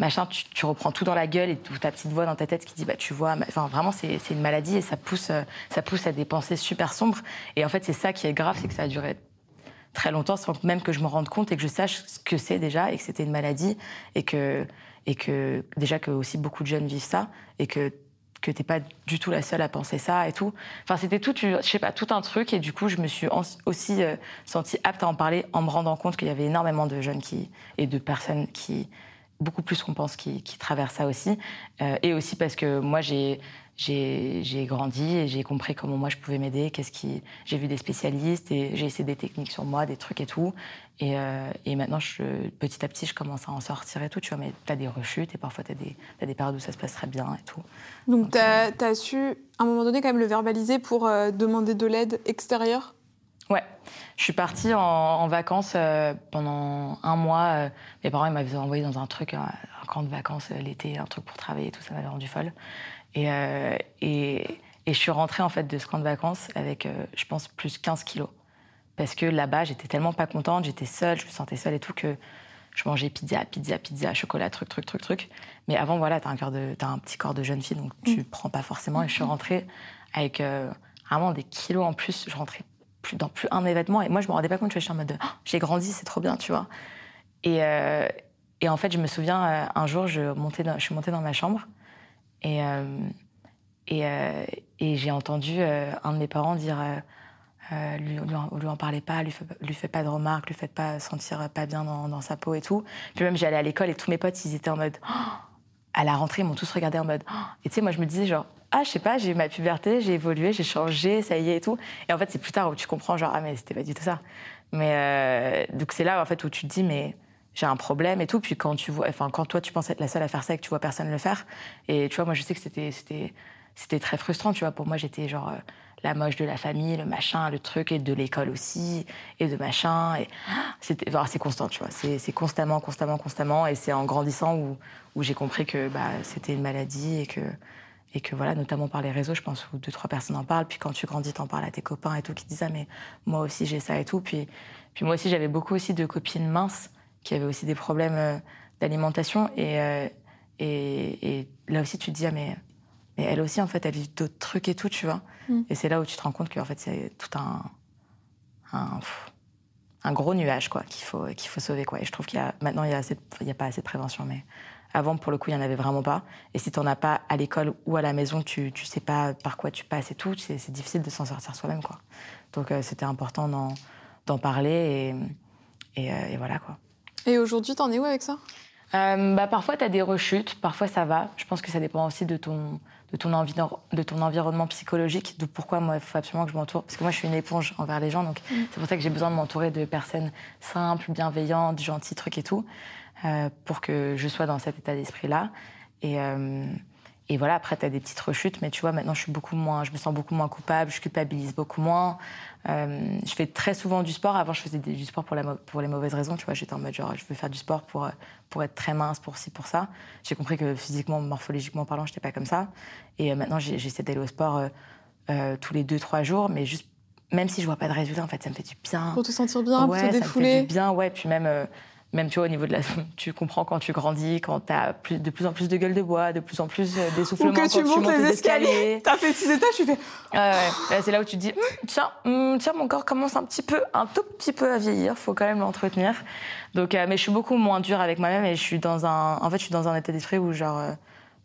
machin. Tu, reprends tout dans la gueule et ta petite voix dans ta tête qui dit bah tu vois, enfin vraiment c'est une maladie et ça pousse, euh, ça pousse à des pensées super sombres. Et en fait, c'est ça qui est grave, c'est que ça a duré très longtemps sans même que je me rende compte et que je sache ce que c'est déjà et que c'était une maladie et que et que déjà que aussi beaucoup de jeunes vivent ça et que que t'es pas du tout la seule à penser ça et tout. Enfin, c'était tout, je sais pas, tout un truc. Et du coup, je me suis aussi euh, sentie apte à en parler en me rendant compte qu'il y avait énormément de jeunes qui, et de personnes qui, beaucoup plus qu'on pense, qui, traversent ça aussi. Euh, et aussi parce que moi, j'ai j'ai grandi et j'ai compris comment moi je pouvais m'aider, qu'est-ce qui j'ai vu des spécialistes et j'ai essayé des techniques sur moi, des trucs et tout. Et, euh, et maintenant, je, petit à petit, je commence à en sortir et tout, tu vois. Mais tu as des rechutes et parfois tu as des, as des périodes où ça se passe très bien et tout. Donc, tu as, as, su, à un moment donné, quand même le verbaliser pour euh, demander de l'aide extérieure? Ouais. Je suis partie en, vacances euh, pendant un mois. mes parents m'avaient envoyé dans un truc, un, camp de vacances l'été, un truc pour travailler et tout, ça m'avait rendu folle. Et, et, et, je suis rentrée en fait de ce camp de vacances avec, je pense, plus 15 kilos. Parce que là-bas, j'étais tellement pas contente, j'étais seule, je me sentais seule et tout que je mangeais pizza, pizza, pizza, chocolat, truc, truc, truc, truc. Mais avant, voilà, t'as un, de, as un petit corps de jeune fille, donc tu mm. prends pas forcément. Et je suis rentrée avec euh, vraiment des kilos en plus. Je rentrais plus, dans plus un événement. Et moi, je me rendais pas compte, je suis en mode de, oh, j'ai grandi, c'est trop bien, tu vois. Et, euh, et, en fait, je me souviens, euh, un jour, je, montais je suis montée dans ma chambre et, et, et j'ai entendu un de mes parents dire euh, lui, lui, en parlez pas, lui fait, lui fait pas de remarques, lui faites pas sentir pas bien dans, sa peau et tout. Puis même j'allais à l'école et tous mes potes ils étaient en mode à la rentrée ils m'ont tous regardé en mode et tu sais moi je me disais genre ah je sais pas j'ai eu ma puberté j'ai évolué j'ai changé ça y est et tout et en fait c'est plus tard où tu comprends genre ah mais c'était pas du tout ça mais euh, donc c'est là en fait où tu te dis mais j'ai un problème et tout puis quand tu vois enfin quand toi tu penses être la seule à faire ça et que tu vois personne le faire et tu vois moi je sais que c'était c'était c'était très frustrant tu vois pour moi j'étais genre euh, la moche de la famille, le machin, le truc, et de l'école aussi, et de machin. Et c'était, c'est constant, tu vois. C'est, constamment, constamment, constamment. Et c'est en grandissant où, où j'ai compris que bah, c'était une maladie et que, et que voilà, notamment par les réseaux, je pense où deux, trois personnes en parlent. Puis quand tu grandis, t'en parles à tes copains et tout, qui disent Ah, mais moi aussi j'ai ça et tout. Puis, puis moi aussi, j'avais beaucoup aussi de copines minces qui avaient aussi des problèmes euh, d'alimentation. Et, euh, et, et, là aussi, tu te dis Ah, mais mais elle aussi, en fait, elle vit d'autres trucs et tout, tu vois. Mm. Et c'est là où tu te rends compte qu'en fait, c'est tout un, un, un, gros nuage, quoi, qu'il faut, qu'il faut sauver, quoi. Et je trouve qu'il y a, maintenant, il n'y a, a, pas assez de prévention, mais avant, pour le coup, il n'y en avait vraiment pas. Et si tu n'en as pas à l'école ou à la maison, tu ne sais pas par quoi tu passes et tout, c'est difficile de s'en sortir soi-même, quoi. Donc, euh, c'était important d'en parler et, et, euh, et, voilà, quoi. Et aujourd'hui, t'en es où avec ça? Euh, bah, Parfois, tu as des rechutes, parfois ça va. Je pense que ça dépend aussi de ton, de ton, de ton environnement psychologique, de pourquoi moi, il faut absolument que je m'entoure. Parce que moi, je suis une éponge envers les gens, donc mm. c'est pour ça que j'ai besoin de m'entourer de personnes simples, bienveillantes, gentilles, trucs et tout, euh, pour que je sois dans cet état d'esprit-là. Et, euh, et voilà, après, tu as des petites rechutes, mais tu vois, maintenant, je suis beaucoup moins, je me sens beaucoup moins coupable, je culpabilise beaucoup moins. Euh, je fais très souvent du sport. Avant, je faisais du sport pour, la, pour les mauvaises raisons. Tu vois, j'étais en mode genre, je veux faire du sport pour, pour être très mince, pour ci, pour ça. J'ai compris que physiquement, morphologiquement parlant, je n'étais pas comme ça. Et euh, maintenant, j'essaie d'aller au sport euh, tous les deux, trois jours, mais juste, même si je vois pas de résultat, en fait, ça me fait du bien. Pour te sentir bien, ouais, pour te défouler. Ça me fait du bien, ouais. Puis même même tu vois au niveau de la tu comprends quand tu grandis quand tu as plus, de plus en plus de gueule de bois de plus en plus euh, d'essoufflement quand tu, montes, les escaliers. t'as fait six étages tu fais ouais, c'est là où tu te dis hum, tiens hum, tiens mon corps commence un petit peu un tout petit peu à vieillir. Faut quand même l'entretenir. Donc euh, mais je suis beaucoup moins dure avec moi-même et je suis dans un en fait je suis dans un état d'esprit où genre euh,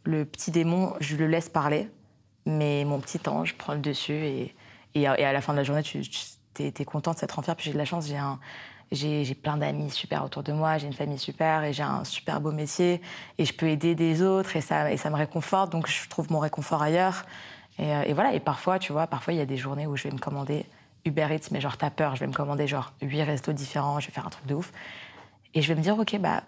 le petit démon je le laisse parler mais mon petit ange prend le dessus et, et, à la fin de la journée tu, tu es, content de s'être enfer puis j'ai de la chance j'ai un j'ai plein d'amis super autour de moi, j'ai une famille super et j'ai un super beau métier et je peux aider des autres et ça, et ça me réconforte, donc je trouve mon réconfort ailleurs. Et, euh, et voilà, et parfois, tu vois, parfois il y a des journées où je vais me commander Uber Eats, mais genre t'as peur, je vais me commander genre huit restos différents, je vais faire un truc de ouf. Et je vais me dire, ok, bah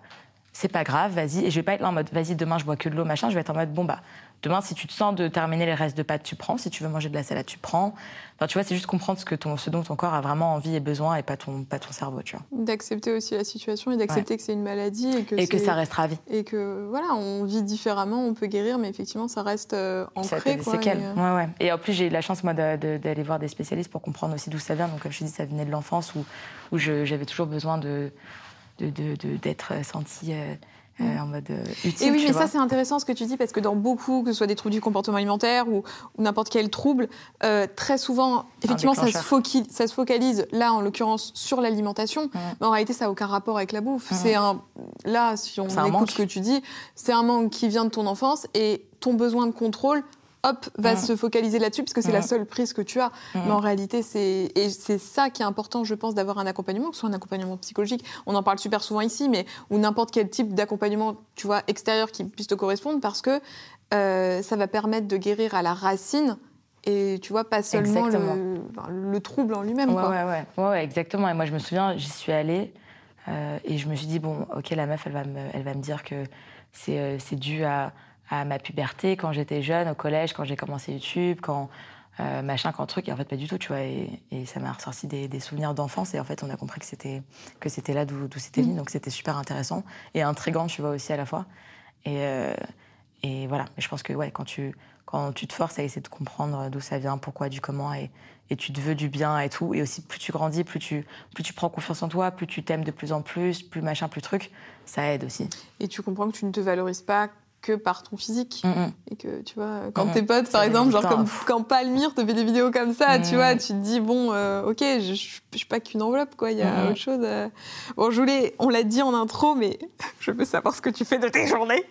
c'est pas grave, vas-y. Et je vais pas être là en mode, vas-y, demain je bois que de l'eau, machin. Je vais être en mode, bon bah, Demain, si tu te sens de terminer les restes de pâtes, tu prends. Si tu veux manger de la salade, tu prends. Enfin, tu vois, c'est juste comprendre ce, que ton, ce dont ton corps a vraiment envie et besoin et pas ton, pas ton cerveau, tu vois. D'accepter aussi la situation et d'accepter que c'est une maladie et que, et que ça restera à vie. Et que, voilà, on vit différemment, on peut guérir, mais effectivement, ça reste euh, ancré. Ça quoi, et, euh, ouais, ouais. et en plus, j'ai eu la chance, moi, d'aller voir des spécialistes pour comprendre aussi d'où ça vient. Donc, comme je te dis, ça venait de l'enfance où, où j'avais toujours besoin de d'être de, sentie... Euh, en mode euh, utile. Et oui, mais ça c'est intéressant ce que tu dis parce que dans beaucoup, que ce soit des troubles du comportement alimentaire ou, n'importe quel trouble, euh, très souvent, effectivement, ça se, focalise, ça se, focalise, là en l'occurrence sur l'alimentation, mais en réalité ça n'a aucun rapport avec la bouffe. C'est un, là, si on écoute ce que tu dis, c'est un manque qui vient de ton enfance et ton besoin de contrôle hop, va mm. se focaliser là-dessus parce que c'est la mm. seule prise que tu as. Mm. Mais en réalité, c'est et c'est ça qui est important, je pense, d'avoir un accompagnement, que ce soit un accompagnement psychologique. On en parle super souvent ici, mais ou n'importe quel type d'accompagnement, tu vois, extérieur qui puisse te correspondre, parce que euh, ça va permettre de guérir à la racine. Et tu vois, pas seulement le, trouble en lui-même. Ouais, ouais, ouais, ouais, exactement. Et moi, je me souviens, j'y suis allée euh, et je me suis dit, bon, ok, la meuf, elle va me, elle va me dire que c'est euh, dû à, à ma puberté, quand j'étais jeune, au collège, quand j'ai commencé YouTube, quand euh, machin, quand truc, et en fait pas du tout, tu vois, et, ça m'a ressorti des, souvenirs d'enfance, et en fait on a compris que c'était que c'était là d'où c'était venu, mm. donc c'était super intéressant et intrigant, tu vois aussi à la fois. Et, euh, et voilà, mais je pense que ouais, quand tu quand tu te forces à essayer de comprendre d'où ça vient, pourquoi, du comment, et, et tu te veux du bien et tout, et aussi plus tu grandis, plus tu plus tu prends confiance en toi, plus tu t'aimes de plus en plus, plus machin, plus truc, ça aide aussi. Et tu comprends que tu ne te valorises pas que par ton physique. Mm, mm. Et que, tu vois, quand tes potes, par exemple, genre comme quand Palmyre te fait des vidéos comme ça, tu mm. vois, tu te dis, bon, euh, ok, je, je, suis pas qu'une enveloppe, quoi, il y a autre chose. Bon, je voulais, on l'a dit en intro, mais je veux savoir ce que tu fais de tes journées.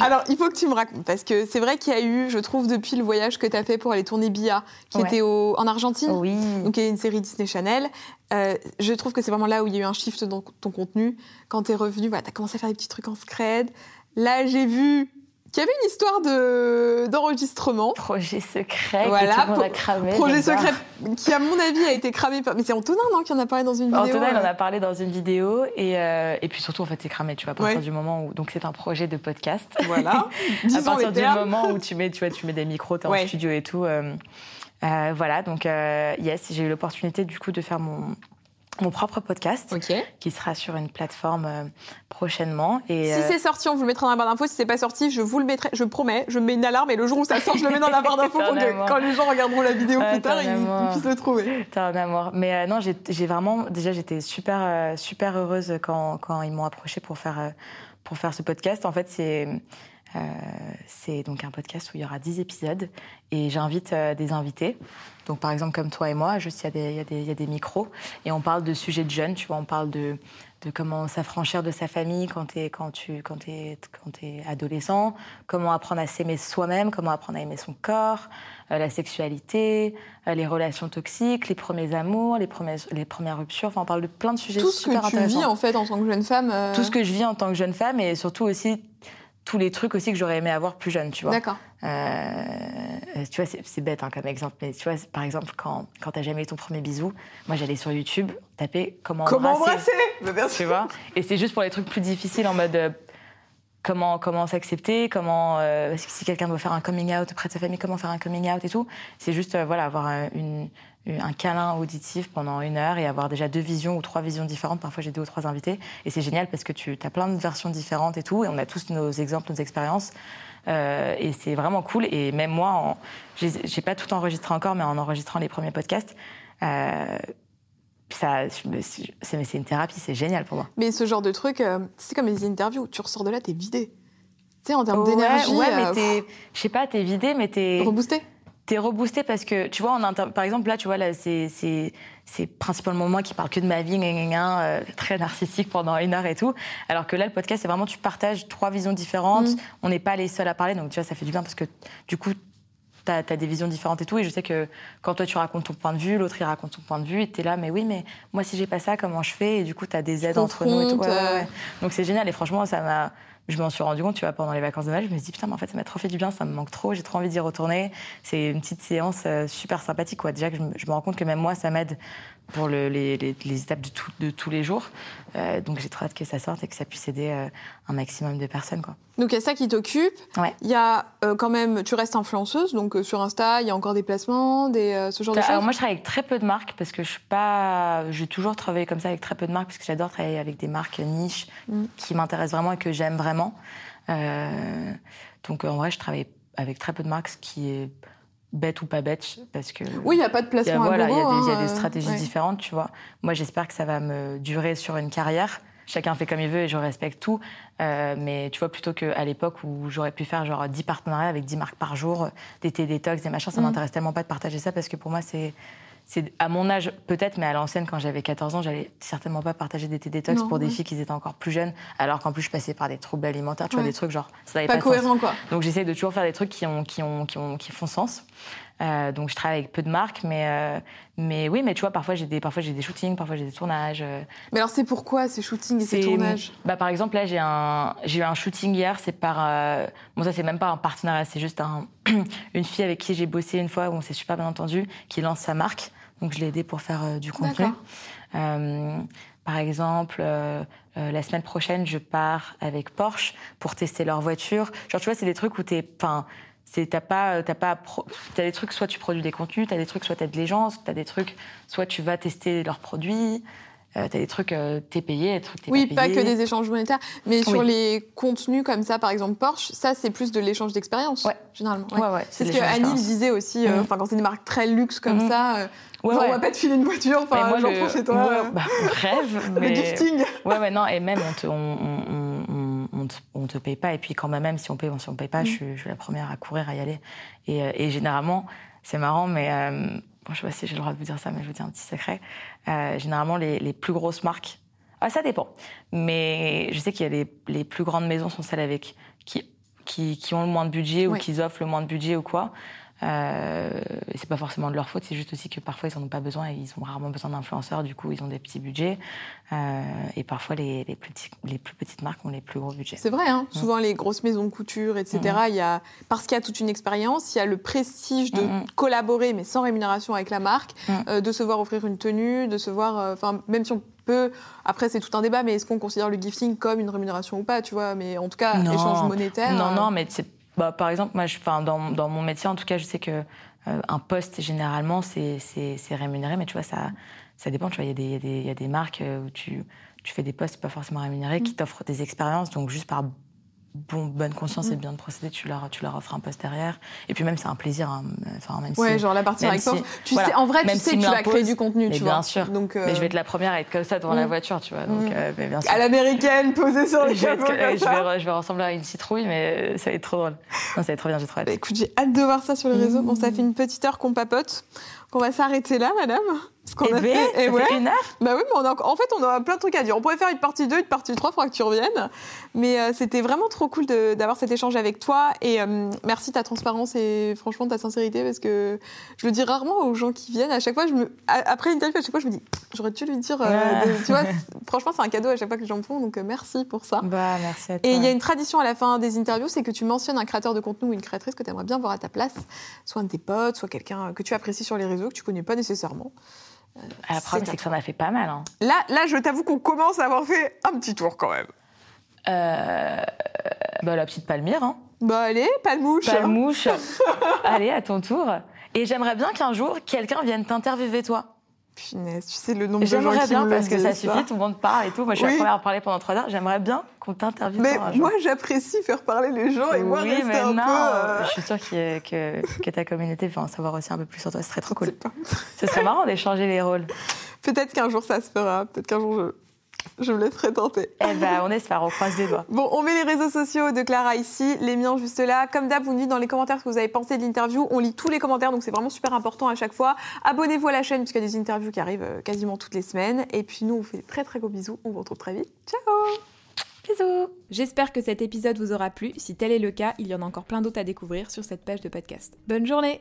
Alors, il faut que tu me racontes, parce que c'est vrai qu'il y a eu, je trouve, depuis le voyage que tu as fait pour aller tourner Bia, qui était au, en Argentine, oui. donc il y a une série Disney Channel. Euh, je trouve que c'est vraiment là où il y a eu un shift dans ton contenu. Quand tu es revenu, voilà, tu as commencé à faire des petits trucs en scred. Là, j'ai vu qu'il y avait une histoire de d'enregistrement. Projet secret voilà, que tout le monde a cramé. Projet secret qui, à mon avis, a été cramé. Par... Mais c'est Antonin, non, qui en a parlé dans une vidéo. Antonin, il en a parlé dans une vidéo. Et, euh, et puis surtout, en fait, c'est cramé, tu vois, à partir du moment où... Donc, c'est un projet de podcast. Voilà. à partir du moment où tu mets, tu vois, tu mets des micros, tu es en studio et tout. Euh, euh, voilà, donc, yes, j'ai eu l'opportunité, du coup, de faire mon mon propre podcast qui sera sur une plateforme euh, prochainement. Et, si euh, c'est sorti, on vous le mettra dans la barre d'infos. Si c'est pas sorti, je vous le mettrai. Je promets, je mets une alarme et le jour où ça sort, je le mets dans la barre d'infos pour que quand les gens regarderont la vidéo plus tard, ils, puissent le trouver. T'es un amour. Mais euh, non, j'ai vraiment déjà j'étais super super heureuse quand, quand ils m'ont approché pour faire pour faire ce podcast. En fait, c'est euh, c'est donc un podcast où il y aura 10 épisodes et j'invite euh, des invités. Donc par exemple comme toi et moi, juste il y, y, y, a des micros et on parle de sujets de jeunes, tu vois, on parle de, de comment s'affranchir de sa famille quand, es, quand tu quand es, quand es adolescent, comment apprendre à s'aimer soi-même, comment apprendre à aimer son corps, euh, la sexualité, les relations toxiques, les premiers amours, les premières, les premières ruptures. Enfin, on parle de plein de sujets super intéressants. Tout ce que tu vis en fait en tant que jeune femme. Tout ce que je vis en tant que jeune femme et surtout aussi tous les trucs aussi que j'aurais aimé avoir plus jeune, tu vois. D'accord. Euh, tu vois, c'est bête hein, comme exemple, mais tu vois, par exemple, quand, quand t'as jamais eu ton premier bisou, moi j'allais sur YouTube taper comment embrasser. Comment embrasser Bien Tu vois? Et c'est juste pour les trucs plus difficiles en mode euh, comment comment s'accepter, comment euh, si quelqu'un doit faire un coming out auprès de sa famille, comment faire un coming out et tout. C'est juste voilà avoir une un câlin auditif pendant une heure et avoir déjà deux visions ou trois visions différentes. Parfois, j'ai deux ou trois invités. Et c'est génial parce que tu as plein de versions différentes et tout. Et on a tous nos exemples, nos expériences. Euh, et c'est vraiment cool. Et même moi, j'ai pas tout enregistré encore, mais en enregistrant les premiers podcasts, euh, ça, c'est une thérapie, c'est génial pour moi. Mais ce genre de truc, euh, c'est comme les interviews, tu ressors de là, t'es vidé. Tu sais, en termes d'énergie. Ouais, mais t'es, je sais pas, t'es vidé, mais t'es. Reboosté T'es reboosté parce que, tu vois, on par exemple, là, tu vois, là, c'est, principalement moi qui parle que de ma vie, euh, très narcissique pendant une heure et tout. Alors que là, le podcast, c'est vraiment, tu partages trois visions différentes. Mm. On n'est pas les seuls à parler, donc tu vois, ça fait du bien parce que, du coup, tu as, des visions différentes et tout. Et je sais que quand toi, tu racontes ton point de vue, l'autre, il raconte son point de vue, et tu es là, mais oui, mais moi, si j'ai pas ça, comment je fais? Et du coup, tu as des aides entre nous et tout. Donc, c'est génial. Et franchement, ça m'a. Je m'en suis rendu compte, tu vois, pendant les vacances de Noël, je me suis dit, putain, mais en fait, ça m'a trop fait du bien, ça me manque trop, j'ai trop envie d'y retourner. C'est une petite séance euh, super sympathique, quoi. Déjà que je me rends compte que même moi, ça m'aide pour le, les, les, étapes de, de, tous les jours. Euh, donc j'ai trop hâte que ça sorte et que ça puisse aider euh, un maximum de personnes. Quoi. Donc il y a ça qui t'occupe. Ouais. Il y a euh, quand même, tu restes influenceuse, donc sur Insta, il y a encore des placements, des, ce genre de choses. Alors moi je travaille avec très peu de marques parce que je suis pas, j'ai toujours travaillé comme ça avec très peu de marques parce que j'adore travailler avec des marques niches mm. qui m'intéressent vraiment et que j'aime vraiment. donc en vrai je travaille avec très peu de marques, ce qui est bête ou pas bête parce que oui il n'y a pas de placement il y, a, il y, a des hein, stratégies différentes tu vois. Moi j'espère que ça va me durer sur une carrière. Chacun fait comme il veut et je respecte tout. Euh, mais tu vois plutôt qu'à l'époque où j'aurais pu faire genre 10 partenariats avec 10 marques par jour des thé détox des machins ça mm. m'intéresse tellement pas de partager ça parce que pour moi c'est c'est à mon âge peut-être, mais à l'ancienne, quand j'avais 14 ans, j'allais certainement pas partager des thé détox pour des filles qui étaient encore plus jeunes, alors qu'en plus je passais par des troubles alimentaires, tu vois, des trucs genre ça pas, pas cohérent quoi. Donc j'essaie de toujours faire des trucs qui ont qui ont qui ont qui font sens. Euh, donc je travaille avec peu de marques, mais euh, mais oui, mais tu vois, parfois j'ai des parfois j'ai des shootings, parfois j'ai des tournages. Euh. Mais alors c'est pourquoi ces shootings et ces tournages? Bah par exemple là j'ai un j'ai eu un shooting hier, c'est par bon ça c'est même pas un partenariat, c'est juste un une fille avec qui j'ai bossé une fois où on s'est super bien entendu, qui lance sa marque. Donc je l'ai aidé pour faire du contenu. Par exemple, euh, la semaine prochaine, je pars avec Porsche pour tester leur voiture. Genre, tu vois, c'est des trucs où t'es, enfin, t'as pas, t'as pas, t'as des trucs, soit tu produis des contenus, t'as des trucs, soit t'aides les gens, t'as des trucs, soit tu vas tester leurs produits. Euh, t'as des trucs, euh, t'es payé, des trucs t'es oui, pas, que des échanges monétaires, mais sur les contenus comme ça, par exemple Porsche, ça c'est plus de l'échange d'expérience, ouais. généralement. Ouais, ouais, c'est ce que Annie disait aussi, euh, mhm. enfin quand c'est une marque très luxe comme mhm. ça, genre, on va pas te filer une voiture, enfin j'en prends chez toi. bah, rêve, mais... le gifting. Ouais, ouais, non, et même on te, on, on, on, te, on te paye pas, et puis quand même si on paye, si on paye pas, mhm. je, suis, je, suis, la première à courir, à y aller. Et, et généralement, c'est marrant, mais bon, je sais pas si j'ai le droit de vous dire ça, mais je vous dis un petit secret. généralement, les, les plus grosses marques ah, ça dépend. Mais je sais qu'il y a les, les, plus grandes maisons sont celles avec qui, qui, qui ont le moins de budget ou qui offrent le moins de budget ou quoi. Euh, c'est pas forcément de leur faute, c'est juste aussi que parfois ils n'en ont pas besoin et ils ont rarement besoin d'influenceurs, du coup ils ont des petits budgets. Euh, et parfois les, les, plus les, plus petites marques ont les plus gros budgets. C'est vrai, hein souvent les grosses maisons de couture, etc. Il y a, parce qu'il y a toute une expérience, il y a le prestige de collaborer mais sans rémunération avec la marque, euh, de se voir offrir une tenue, de se voir, enfin même si on peut. Après, c'est tout un débat, mais est-ce qu'on considère le gifting comme une rémunération ou pas, tu vois Mais en tout cas, échange monétaire. Non, non, mais c'est bah, par exemple, moi, je, dans, dans, mon métier, en tout cas, je sais que euh, un poste, généralement, c'est rémunéré, mais tu vois, ça, ça dépend. Tu vois, il y, y, y, a des marques euh, où tu, tu fais des postes pas forcément rémunérés, qui mm. t'offrent des expériences, donc juste par bon, bonne conscience et mm. bien de procéder, tu leur, tu leur offres un poste derrière. Et puis même, c'est un plaisir. Hein, enfin, même ouais, genre la partie avec tu sais, en vrai, tu sais que tu vas créer du contenu, tu vois. Bien sûr. Donc, euh, Mais je vais être la première à être comme ça devant la mm. voiture, tu vois. Donc, mm. euh, mais bien sûr. À l'américaine, posée sur le capot. Je, vais, je vais ressembler à une citrouille, mais ça va être trop drôle. Non, ça va être trop bien, j'ai trop hâte. Bah, écoute, j'ai hâte de voir ça sur les réseaux. Bon, ça fait une petite heure qu'on papote. On va s'arrêter là, madame. Ce qu'on a fait. Et ouais. une heure Bah oui, mais on a, en fait, on a plein de trucs à dire. On pourrait faire une partie 2, une partie 3, il faudra que tu reviennes. Mais euh, c'était vraiment trop cool d'avoir cet échange avec toi. Et euh, merci de ta transparence et franchement de ta sincérité parce que je le dis rarement aux gens qui viennent. À chaque fois, je me, après une interview, à chaque fois, je me dis, j'aurais dû lui dire. Euh, tu vois, franchement, c'est un cadeau à chaque fois que j'en fais. Donc merci pour ça. Bah, merci à toi. Et il y a une tradition à la fin des interviews, c'est que tu mentionnes un créateur de contenu ou une créatrice que tu aimerais bien voir à ta place. Soit un de tes potes, soit quelqu'un que tu apprécies sur les réseaux que tu connais pas nécessairement. Euh, la preuve, c'est que ça en a fait pas mal. Hein. Là, là, je t'avoue qu'on commence à avoir fait un petit tour quand même. Euh, bah, la petite palmyre. Hein. Bah allez, palmouche. Palmouche. allez, à ton tour. Et j'aimerais bien qu'un jour, quelqu'un vienne t'interviewer toi. Punaise, tu sais le nombre de gens qui J'aimerais bien parce que ça, suffit, tout le monde parle et tout. Moi, je suis la première à parler pendant trois heures. J'aimerais bien qu'on t'interviewe. Mais moi, j'apprécie faire parler les gens et moi, oui, mais un non, peu. Euh, je suis sûre que, que, ta communauté va en savoir aussi un peu plus sur toi. Ce serait trop cool. Ce serait marrant d'échanger les rôles. Peut-être qu'un jour ça se fera, peut-être qu'un jour je, je me laisserai tenter. Eh ben, on espère, on croise les doigts. Bon, on met les réseaux sociaux de Clara ici, les miens juste là. Comme d'hab, vous nous dites dans les commentaires ce que vous avez pensé de l'interview. On lit tous les commentaires, donc c'est vraiment super important à chaque fois. Abonnez-vous à la chaîne, puisqu'il y a des interviews qui arrivent euh, quasiment toutes les semaines. Et puis nous, on vous fait très très gros bisous. On vous retrouve très vite. Ciao Bisous J'espère que cet épisode vous aura plu. Si tel est le cas, il y en a encore plein d'autres à découvrir sur cette page de podcast. Bonne journée